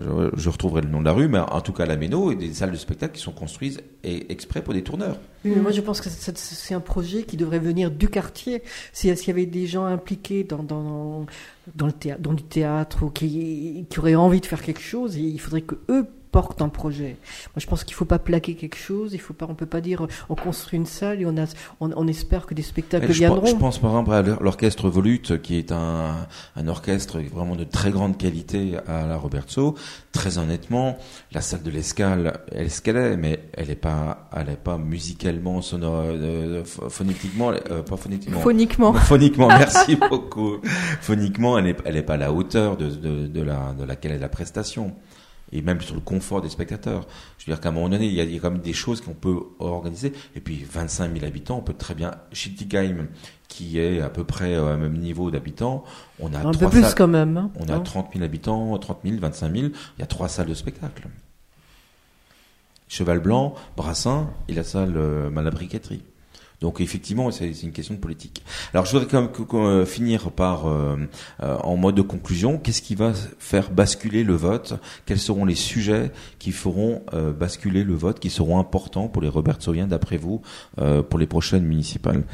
je, retrouverai le nom de la rue, mais en tout cas la Méno et des salles de spectacle qui sont construites exprès pour des tourneurs. Oui, mais moi je pense que c'est un projet qui devrait venir du quartier. S'il y avait des gens impliqués dans, dans, dans, le théâtre, dans du théâtre ou qui, qui auraient envie de faire quelque chose, il faudrait que eux porte un projet. Moi, je pense qu'il faut pas plaquer quelque chose. Il faut pas, on peut pas dire on construit une salle et on a, on, espère que des spectacles viendront. Je pense par exemple à l'orchestre Volute, qui est un, un orchestre vraiment de très grande qualité à la Roberto. Très honnêtement, la salle de l'Escale, elle est ce qu'elle est, mais elle est pas, elle est pas musicalement sonore, euh, phonétiquement, euh, pas phonétiquement. Phoniquement. Phoniquement, merci beaucoup. Phoniquement, elle est, elle est pas à la hauteur de, de, de la, de laquelle est la prestation et même sur le confort des spectateurs. Je veux dire qu'à un moment donné, il y, a, il y a quand même des choses qu'on peut organiser. Et puis 25 000 habitants, on peut très bien Schittigheim, qui est à peu près au même niveau d'habitants, on a un peu plus quand même. Hein, on a 30 000 habitants, 30 000, 25 000. Il y a trois salles de spectacle. Cheval Blanc, Brassin et la salle euh, Malabriqueterie. Donc effectivement, c'est une question de politique. Alors je voudrais quand même euh, finir par, euh, euh, en mode de conclusion, qu'est-ce qui va faire basculer le vote? Quels seront les sujets qui feront basculer le vote, qui seront importants pour les Robertsoviens, d'après vous, pour les prochaines municipales?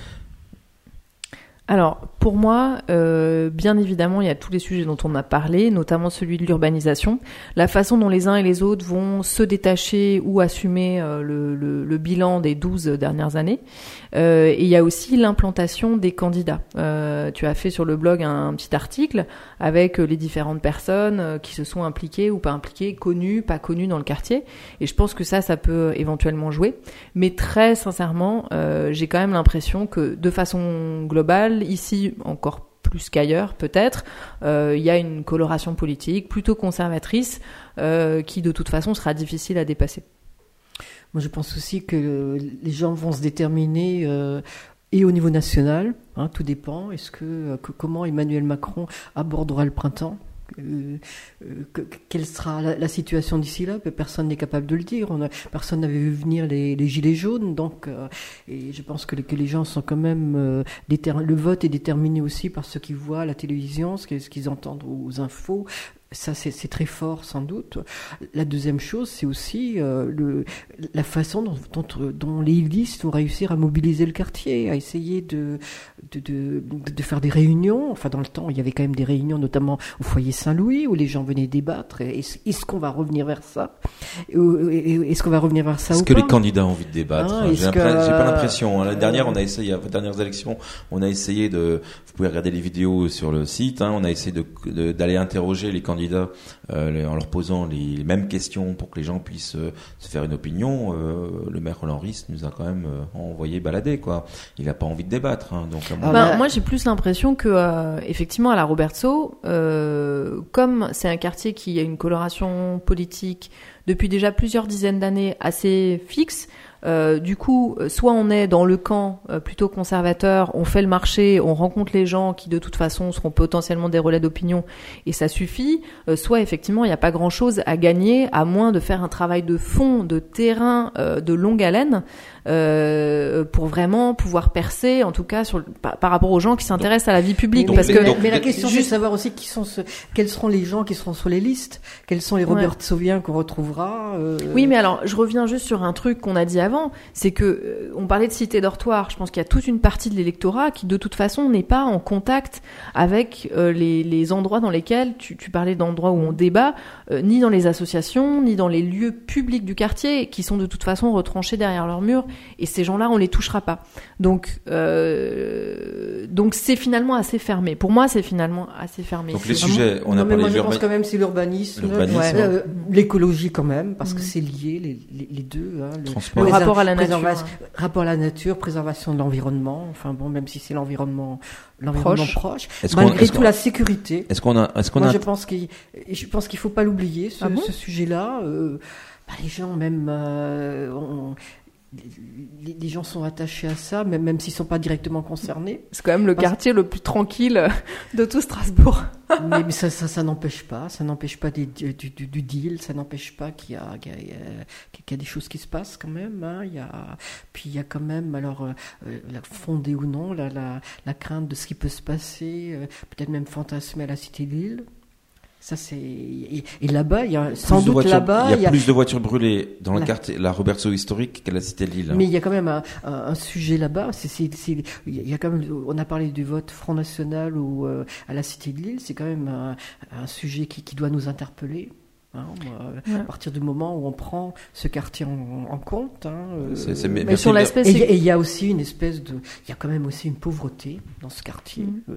Alors, pour moi, euh, bien évidemment, il y a tous les sujets dont on a parlé, notamment celui de l'urbanisation, la façon dont les uns et les autres vont se détacher ou assumer euh, le, bilan des 12 dernières années. Euh, et il y a aussi l'implantation des candidats. tu as fait sur le blog un, petit article avec les différentes personnes qui se sont impliquées ou pas impliquées, connues, pas connues dans le quartier. Et je pense que ça, ça peut éventuellement jouer. Mais très sincèrement, j'ai quand même l'impression que de façon globale, ici encore plus qu'ailleurs peut-être, euh, il y a une coloration politique plutôt conservatrice euh, qui de toute façon sera difficile à dépasser. Moi je pense aussi que les gens vont se déterminer euh, et au niveau national. Hein, tout dépend. Est-ce que, que, comment Emmanuel Macron abordera le printemps? Euh, euh, quelle sera la, situation d'ici là? Personne n'est capable de le dire. Personne n'avait vu venir les, gilets jaunes, donc euh, et je pense que, que, les gens sont quand même le vote est déterminé aussi par ce qu'ils voient à la télévision, ce qu'ils entendent aux infos, ça, c'est très fort, sans doute. La deuxième chose, c'est aussi euh, le, la façon dont, dont, dont, les listes vont réussir à mobiliser le quartier, à essayer de, de, de, de, faire des réunions. Enfin, dans le temps, il y avait quand même des réunions, notamment au foyer Saint-Louis, où les gens venaient débattre. Est-ce qu'on va revenir vers ça? Est-ce qu'on va revenir vers ça Est-ce que les candidats ont envie de débattre ah, J'ai pas l'impression. Hein. La dernière, on a essayé, aux dernières élections, on a essayé de. Vous pouvez regarder les vidéos sur le site. Hein, on a essayé d'aller interroger les candidats euh, en leur posant les, mêmes questions pour que les gens puissent euh, se faire une opinion, euh, le maire Roland Ries nous a quand même envoyé balader quoi. Il n'a pas envie de débattre. Hein, donc ben, moi j'ai plus l'impression que effectivement à la Robertso, comme c'est un quartier qui a une coloration politique depuis déjà plusieurs dizaines d'années assez fixe. Euh, du coup, euh, soit on est dans le camp euh, plutôt conservateur, on fait le marché, on rencontre les gens qui de toute façon seront potentiellement des relais d'opinion et ça suffit, soit effectivement il n'y a pas grand-chose à gagner à moins de faire un travail de fond, de terrain, de longue haleine euh, pour vraiment pouvoir percer, en tout cas sur, par, rapport aux gens qui s'intéressent à la vie publique. Mais, parce que, mais la question c'est de savoir aussi qui sont ce, quels seront les gens qui seront sur les listes, quels sont les Robert ouais. qu'on retrouvera. Euh... Oui, mais alors je reviens juste sur un truc qu'on a dit avant, c'est que euh, on parlait de cité dortoir. Je pense qu'il y a toute une partie de l'électorat qui de toute façon n'est pas en contact avec euh, les, les, endroits dans lesquels tu, tu parlais d'endroits où on débat, ni dans les associations, ni dans les lieux publics du quartier, qui sont de toute façon retranchés derrière leurs murs et ces gens-là, on les touchera pas. Donc, euh, donc c'est finalement assez fermé. Pour moi, c'est finalement assez fermé. Donc les sujets, on a parlé moi, je pense quand même c'est l'urbanisme, l'écologie quand même, parce que c'est lié les, les, deux. Hein, le, rapport à la nature, rapport à la nature, préservation de l'environnement. Enfin bon, même si c'est l'environnement l'environnement proche, malgré tout la sécurité. Est-ce qu'on a, est-ce qu'on a... je pense qu'il, je pense qu'il faut pas l'oublier ce, ah ce sujet-là. Euh, bah, les gens même, euh, les, gens sont attachés à ça, même, même s'ils ne sont pas directement concernés. C'est quand même le quartier le plus tranquille de tout Strasbourg. mais, ça, ça, n'empêche pas, ça n'empêche pas du, du, deal, ça n'empêche pas qu'il y, a, qu'il y, a, des choses qui se passent quand même. Hein. Il y a, puis il y a quand même, alors, euh, euh, fondée ou non, la, la, la, crainte de ce qui peut se passer, euh, peut-être même fantasmer à la cité de Lille. Ça c'est et, là-bas il y a sans doute là-bas il y a, plus de voitures brûlées dans le quartier la Roberto historique qu'à la cité de Lille. Mais il y a quand même un, un, sujet là-bas. C'est il y a quand même on a parlé du vote Front National ou euh, à la cité de Lille. C'est quand même un, un sujet qui, qui, doit nous interpeller. Hein, À partir du moment où on prend ce quartier en, compte, hein, euh, mais sur l'aspect, et il y a aussi une espèce de, il y a quand même aussi une pauvreté dans ce quartier. Mm.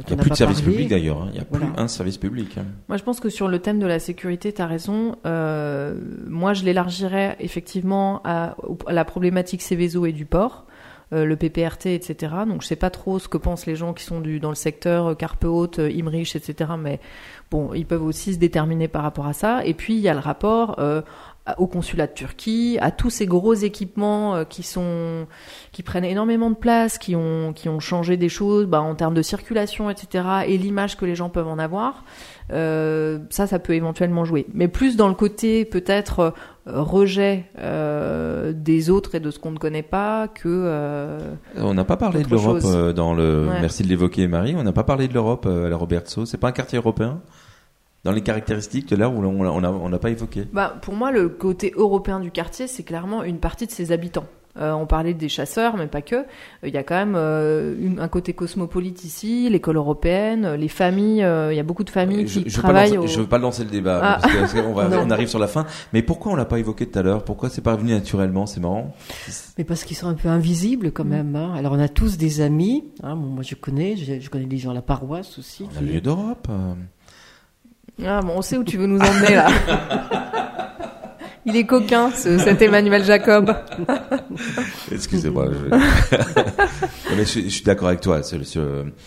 Il n'y a plus de service public d'ailleurs, hein. il n'y a plus un service public. Hein. Moi je pense que sur le thème de la sécurité, tu as raison. Euh, moi je l'élargirais effectivement à, la problématique Céveso et du port. Euh, le PPRT, etc. Donc je sais pas trop ce que pensent les gens qui sont du, dans le secteur euh, Carpe Haute, euh, Imrich, etc. Mais bon, ils peuvent aussi se déterminer par rapport à ça. Et puis il y a le rapport euh, au consulat de Turquie, à tous ces gros équipements euh, qui sont qui prennent énormément de place, qui ont qui ont changé des choses bah, en termes de circulation, etc. et l'image que les gens peuvent en avoir. Euh, ça, ça peut éventuellement jouer, mais plus dans le côté peut-être euh, rejet euh, des autres et de ce qu'on ne connaît pas que. Euh, on n'a pas parlé de l'Europe dans le. Merci de l'évoquer, Marie. On n'a pas parlé de l'Europe à la Roberto. C'est pas un quartier européen? Dans les caractéristiques de là où on n'a on pas évoqué bah, Pour moi, le côté européen du quartier, c'est clairement une partie de ses habitants. Euh, on parlait des chasseurs, mais pas que. Euh, il y a quand même euh, un côté cosmopolite ici, l'école européenne, les familles. il y a beaucoup de familles qui je travaillent. Je veux pas lancer le débat, ah. parce va, on arrive sur la fin. Mais pourquoi on l'a pas évoqué tout à l'heure? Pourquoi c'est pas venu naturellement? C'est marrant. Mais parce qu'ils sont un peu invisibles quand même. Hein. Alors on a tous des amis. Hein. moi je connais, je, connais des gens à la paroisse aussi. On a lieu d'Europe. Ah bon, on sait où tu veux nous emmener là. Il est coquin, ce, cet Emmanuel Jacob. Excusez-moi. Je... mais je, je suis d'accord avec toi. Sur, sur...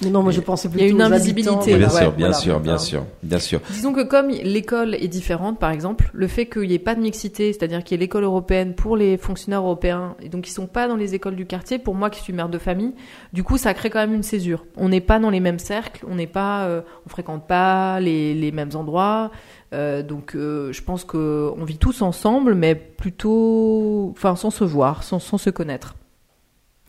Non, moi je pensais plutôt Il y a une invisibilité. bien ouais, sûr, bien voilà. sûr, bien sûr, bien sûr. Disons que comme l'école est différente, par exemple, le fait qu'il n'y ait pas de mixité, c'est-à-dire qu'il y ait l'école européenne pour les fonctionnaires européens, et donc ils sont pas dans les écoles du quartier, pour moi qui suis mère de famille, du coup ça crée quand même une césure. On n'est pas dans les mêmes cercles, on n'est pas, euh, on fréquente pas les, les mêmes endroits, euh, donc euh, je pense que on vit tous ensemble, mais plutôt, enfin sans se voir, sans se connaître.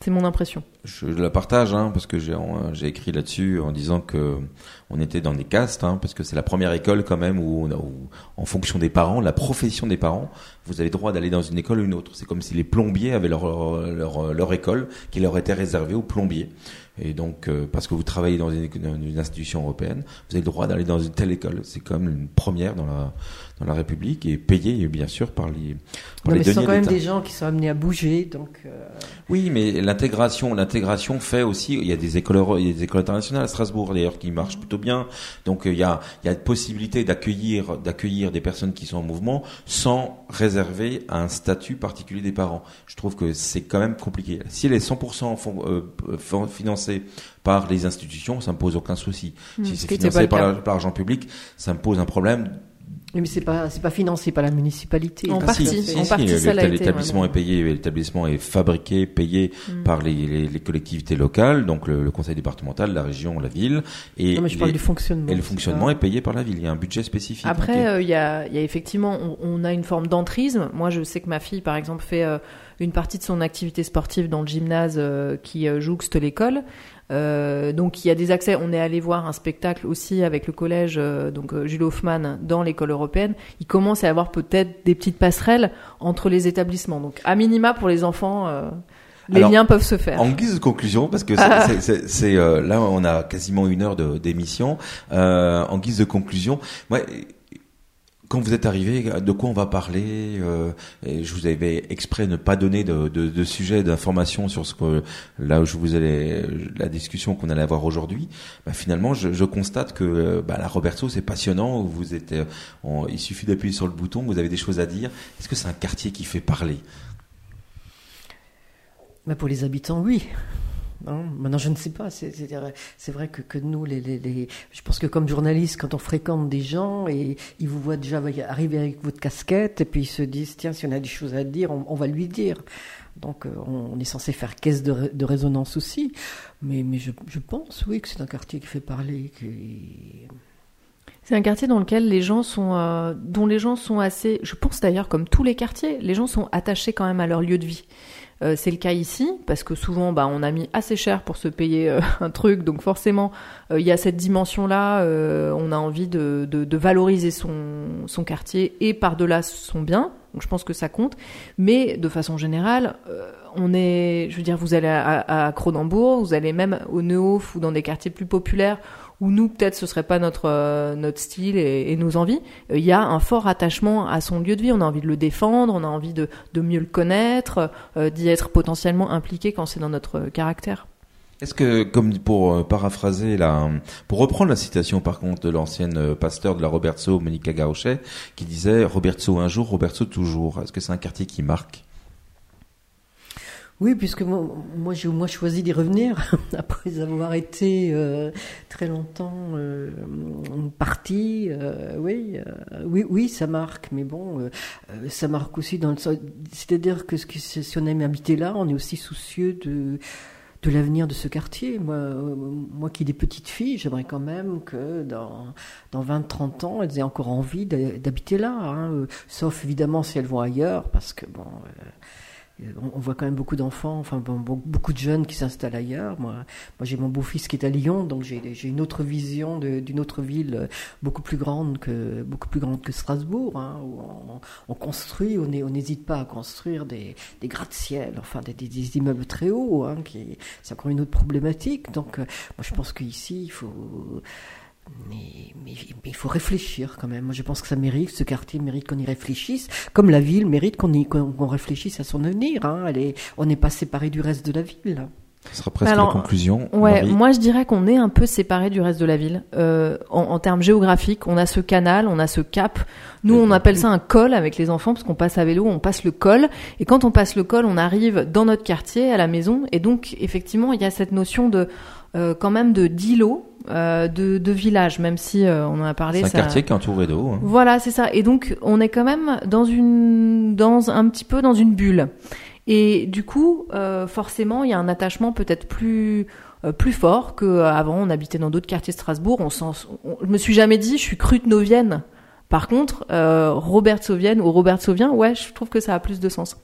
C'est mon impression. Je la partage hein, parce que j'ai écrit là-dessus en disant que on était dans des castes hein, parce que c'est la première école quand même où, on a- où, en fonction des parents, la profession des parents, vous avez droit d'aller dans une école ou une autre. C'est comme si les plombiers avaient leur leur, leur école qui leur était réservée aux plombiers. Et donc euh, parce que vous travaillez dans une, dans une institution européenne, vous avez le droit d'aller dans une telle école. C'est quand même une première dans la dans la République et payé bien sûr par les par Non, les mais ce sont quand même des gens qui sont amenés à bouger, donc. euh, Oui, mais l'intégration, l'intégration fait aussi. Il y a des écoles, euro- il y a des écoles internationales à Strasbourg d'ailleurs qui marchent plutôt bien. Donc euh, il y a, il y a une possibilité d'accueillir, d'accueillir des personnes qui sont en mouvement sans réserver un statut particulier des parents. Je trouve que c'est quand même compliqué. Si elle est 100% fon- euh, euh, financée par les institutions, ça me pose aucun souci. Hmm, si ce c'est financé par l'argent public, ça me pose un problème Mais c'est pas, c'est pas financé par la municipalité. En Ah, partie, si, si, en si. partie, ça L'établissement est payé, l'établissement est fabriqué, payé Mm. par les, les, les collectivités locales, donc le, le conseil départemental, la région, la ville, et, Non, mais je les- parle du fonctionnement. et le fonctionnement pas- est payé par la ville. Il y a un budget spécifique. Après, euh, il y, a, il y a effectivement, on, on a une forme d'entrisme. Moi, je sais que ma fille, par exemple, fait euh, une partie de son activité sportive dans le gymnase euh, qui euh, jouxte l'école. Euh, donc, il y a des accès. On est allé voir un spectacle aussi avec le collège, euh, donc euh, Jules Hoffmann, dans l'école européenne. Il commence à y avoir peut-être des petites passerelles entre les établissements. Donc, à minima pour les enfants, euh, les Alors, liens peuvent se faire. En guise de conclusion, parce que c'est- euh, là on a quasiment une heure de- d'émission. Euh, en guise de conclusion, moi, quand vous êtes arrivé, de quoi on va parler euh, Je vous avais exprès ne pas donner de, de, de sujet d'information sur ce que là où je vous allais la discussion qu'on allait avoir aujourd'hui. Bah, finalement, je, je constate que euh, bah, la Roberto c'est passionnant. Vous êtes, euh, il suffit d'appuyer sur le bouton, vous avez des choses à dire. Est-ce que c'est un quartier qui fait parler? Mais pour les habitants, oui. Hein, maintenant, je ne sais pas. C'est- vrai que, nous, je pense que comme journaliste, quand on fréquente des gens et ils vous voient déjà arriver avec votre casquette et puis ils se disent tiens, si on a des choses à dire, on, va lui dire. Donc, euh, on, est censé faire caisse de, ré- de résonance aussi. Mais, je, pense, oui, que c'est un quartier qui fait parler. C'est un quartier dans lequel les gens sont, euh, dont les gens sont assez, je pense d'ailleurs comme tous les quartiers, les gens sont attachés quand même à leur lieu de vie. Euh, c'est le cas ici parce que souvent, bah, on a mis assez cher pour se payer euh, un truc, donc forcément, euh, il y a cette dimension-là. euh, on a envie de, de, de valoriser son, son quartier et par-delà son bien. Donc je pense que ça compte. Mais de façon générale, euh, on est, je veux dire, vous allez à, à Cronenbourg, vous allez même au Neuf ou dans des quartiers plus populaires où nous peut-être ce serait pas notre euh, notre style et, nos envies. Euh, Il y a un fort attachement à son lieu de vie. On a envie de le défendre, on a envie de, de mieux le connaître, euh, d'y être potentiellement impliqué quand c'est dans notre caractère. Est-ce que, comme pour paraphraser la, pour reprendre la citation par contre de l'ancienne pasteur de la Robertso, Monica Gauchet, qui disait Robertso un jour, Robertso toujours. Est-ce que c'est un quartier qui marque? Oui, puisque moi, moi j'ai au moins choisi d'y revenir après avoir été euh, très longtemps euh, parti. euh, oui, euh, oui, oui, ça marque. Mais bon, euh, euh, ça marque aussi dans le. C'est-à-dire que si on aime habiter là, on est aussi soucieux de de l'avenir de ce quartier. Moi, moi qui ai des petites filles, j'aimerais quand même que dans, dans 20-30 ans, elles aient encore envie d'habiter là. hein, sauf évidemment si elles vont ailleurs, parce que bon, on, on voit quand même beaucoup d'enfants, enfin beaucoup de jeunes qui s'installent ailleurs. Moi, moi j'ai mon beau-fils qui est à Lyon, donc j'ai une autre vision d'une autre ville euh, beaucoup plus grande que beaucoup plus grande que Strasbourg, hein, où on, on construit, on n'hésite pas à construire des, des gratte-ciel, enfin des, des, des immeubles très hauts, hein, qui c'est encore une autre problématique. Donc, euh, moi je pense qu'ici il faut mais, mais, mais il faut réfléchir quand même. Moi, je pense que ça mérite, ce quartier mérite qu'on y réfléchisse, comme la ville mérite qu'on y- qu'on réfléchisse à son avenir. Hein. Elle est, on n'est pas séparé du reste de la ville. Ce sera presque la conclusion. Ouais, moi je dirais qu'on est un peu séparé du reste de la ville. Euh, en, en, termes géographiques, on a ce canal, on a ce cap. Nous, on appelle ça un col avec les enfants parce qu'on passe à vélo, on passe le col. Et quand on passe le col, on arrive dans notre quartier, à la maison. Et donc, effectivement, il y a cette notion de quand même de d'îlot. Euh, de, de village, même si euh, on en a parlé. C'est un quartier qui est entouré d'eau. Hein. Voilà, c'est ça. Et donc, on est quand même dans une, dans un petit peu dans une bulle. Et du coup, euh, forcément, il y a un attachement peut-être plus euh, plus fort qu'avant. On habitait dans d'autres quartiers de Strasbourg. On, sens, je me suis jamais dit, je suis novienne. Par contre, euh, Robert Sauvienne ou Robert Sauvien, ouais, je trouve que ça a plus de sens.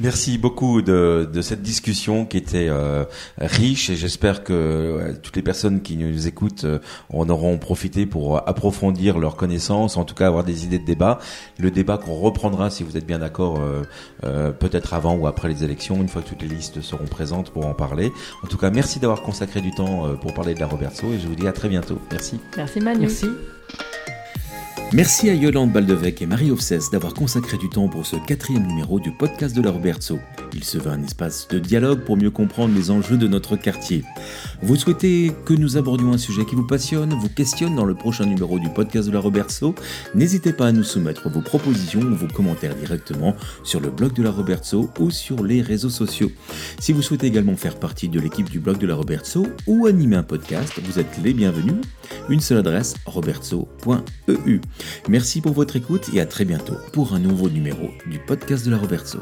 Merci beaucoup de, de, cette discussion qui était euh, riche et j'espère que toutes les personnes qui nous écoutent euh, en auront profité pour approfondir leurs connaissances, en tout cas avoir des idées de débat. Le débat qu'on reprendra, si vous êtes bien d'accord, euh, peut-être avant ou après les élections, une fois que toutes les listes seront présentes pour en parler. En tout cas, merci d'avoir consacré du temps pour parler de la Roberto et je vous dis à très bientôt. Merci. Merci Manu. Merci. Merci à Yolande Baldevec et Marie Offsès d'avoir consacré du temps pour ce quatrième numéro du podcast de la Robertso. Il se veut un espace de dialogue pour mieux comprendre les enjeux de notre quartier. Vous souhaitez que nous abordions un sujet qui vous passionne, vous questionne dans le prochain numéro du podcast de la Robertso N'hésitez pas à nous soumettre vos propositions ou vos commentaires directement sur le blog de la Robertso ou sur les réseaux sociaux. Si vous souhaitez également faire partie de l'équipe du blog de la Robertso ou animer un podcast, vous êtes les bienvenus. Une seule adresse, robertso.eu. Merci pour votre écoute et à très bientôt pour un nouveau numéro du podcast de la Robertso.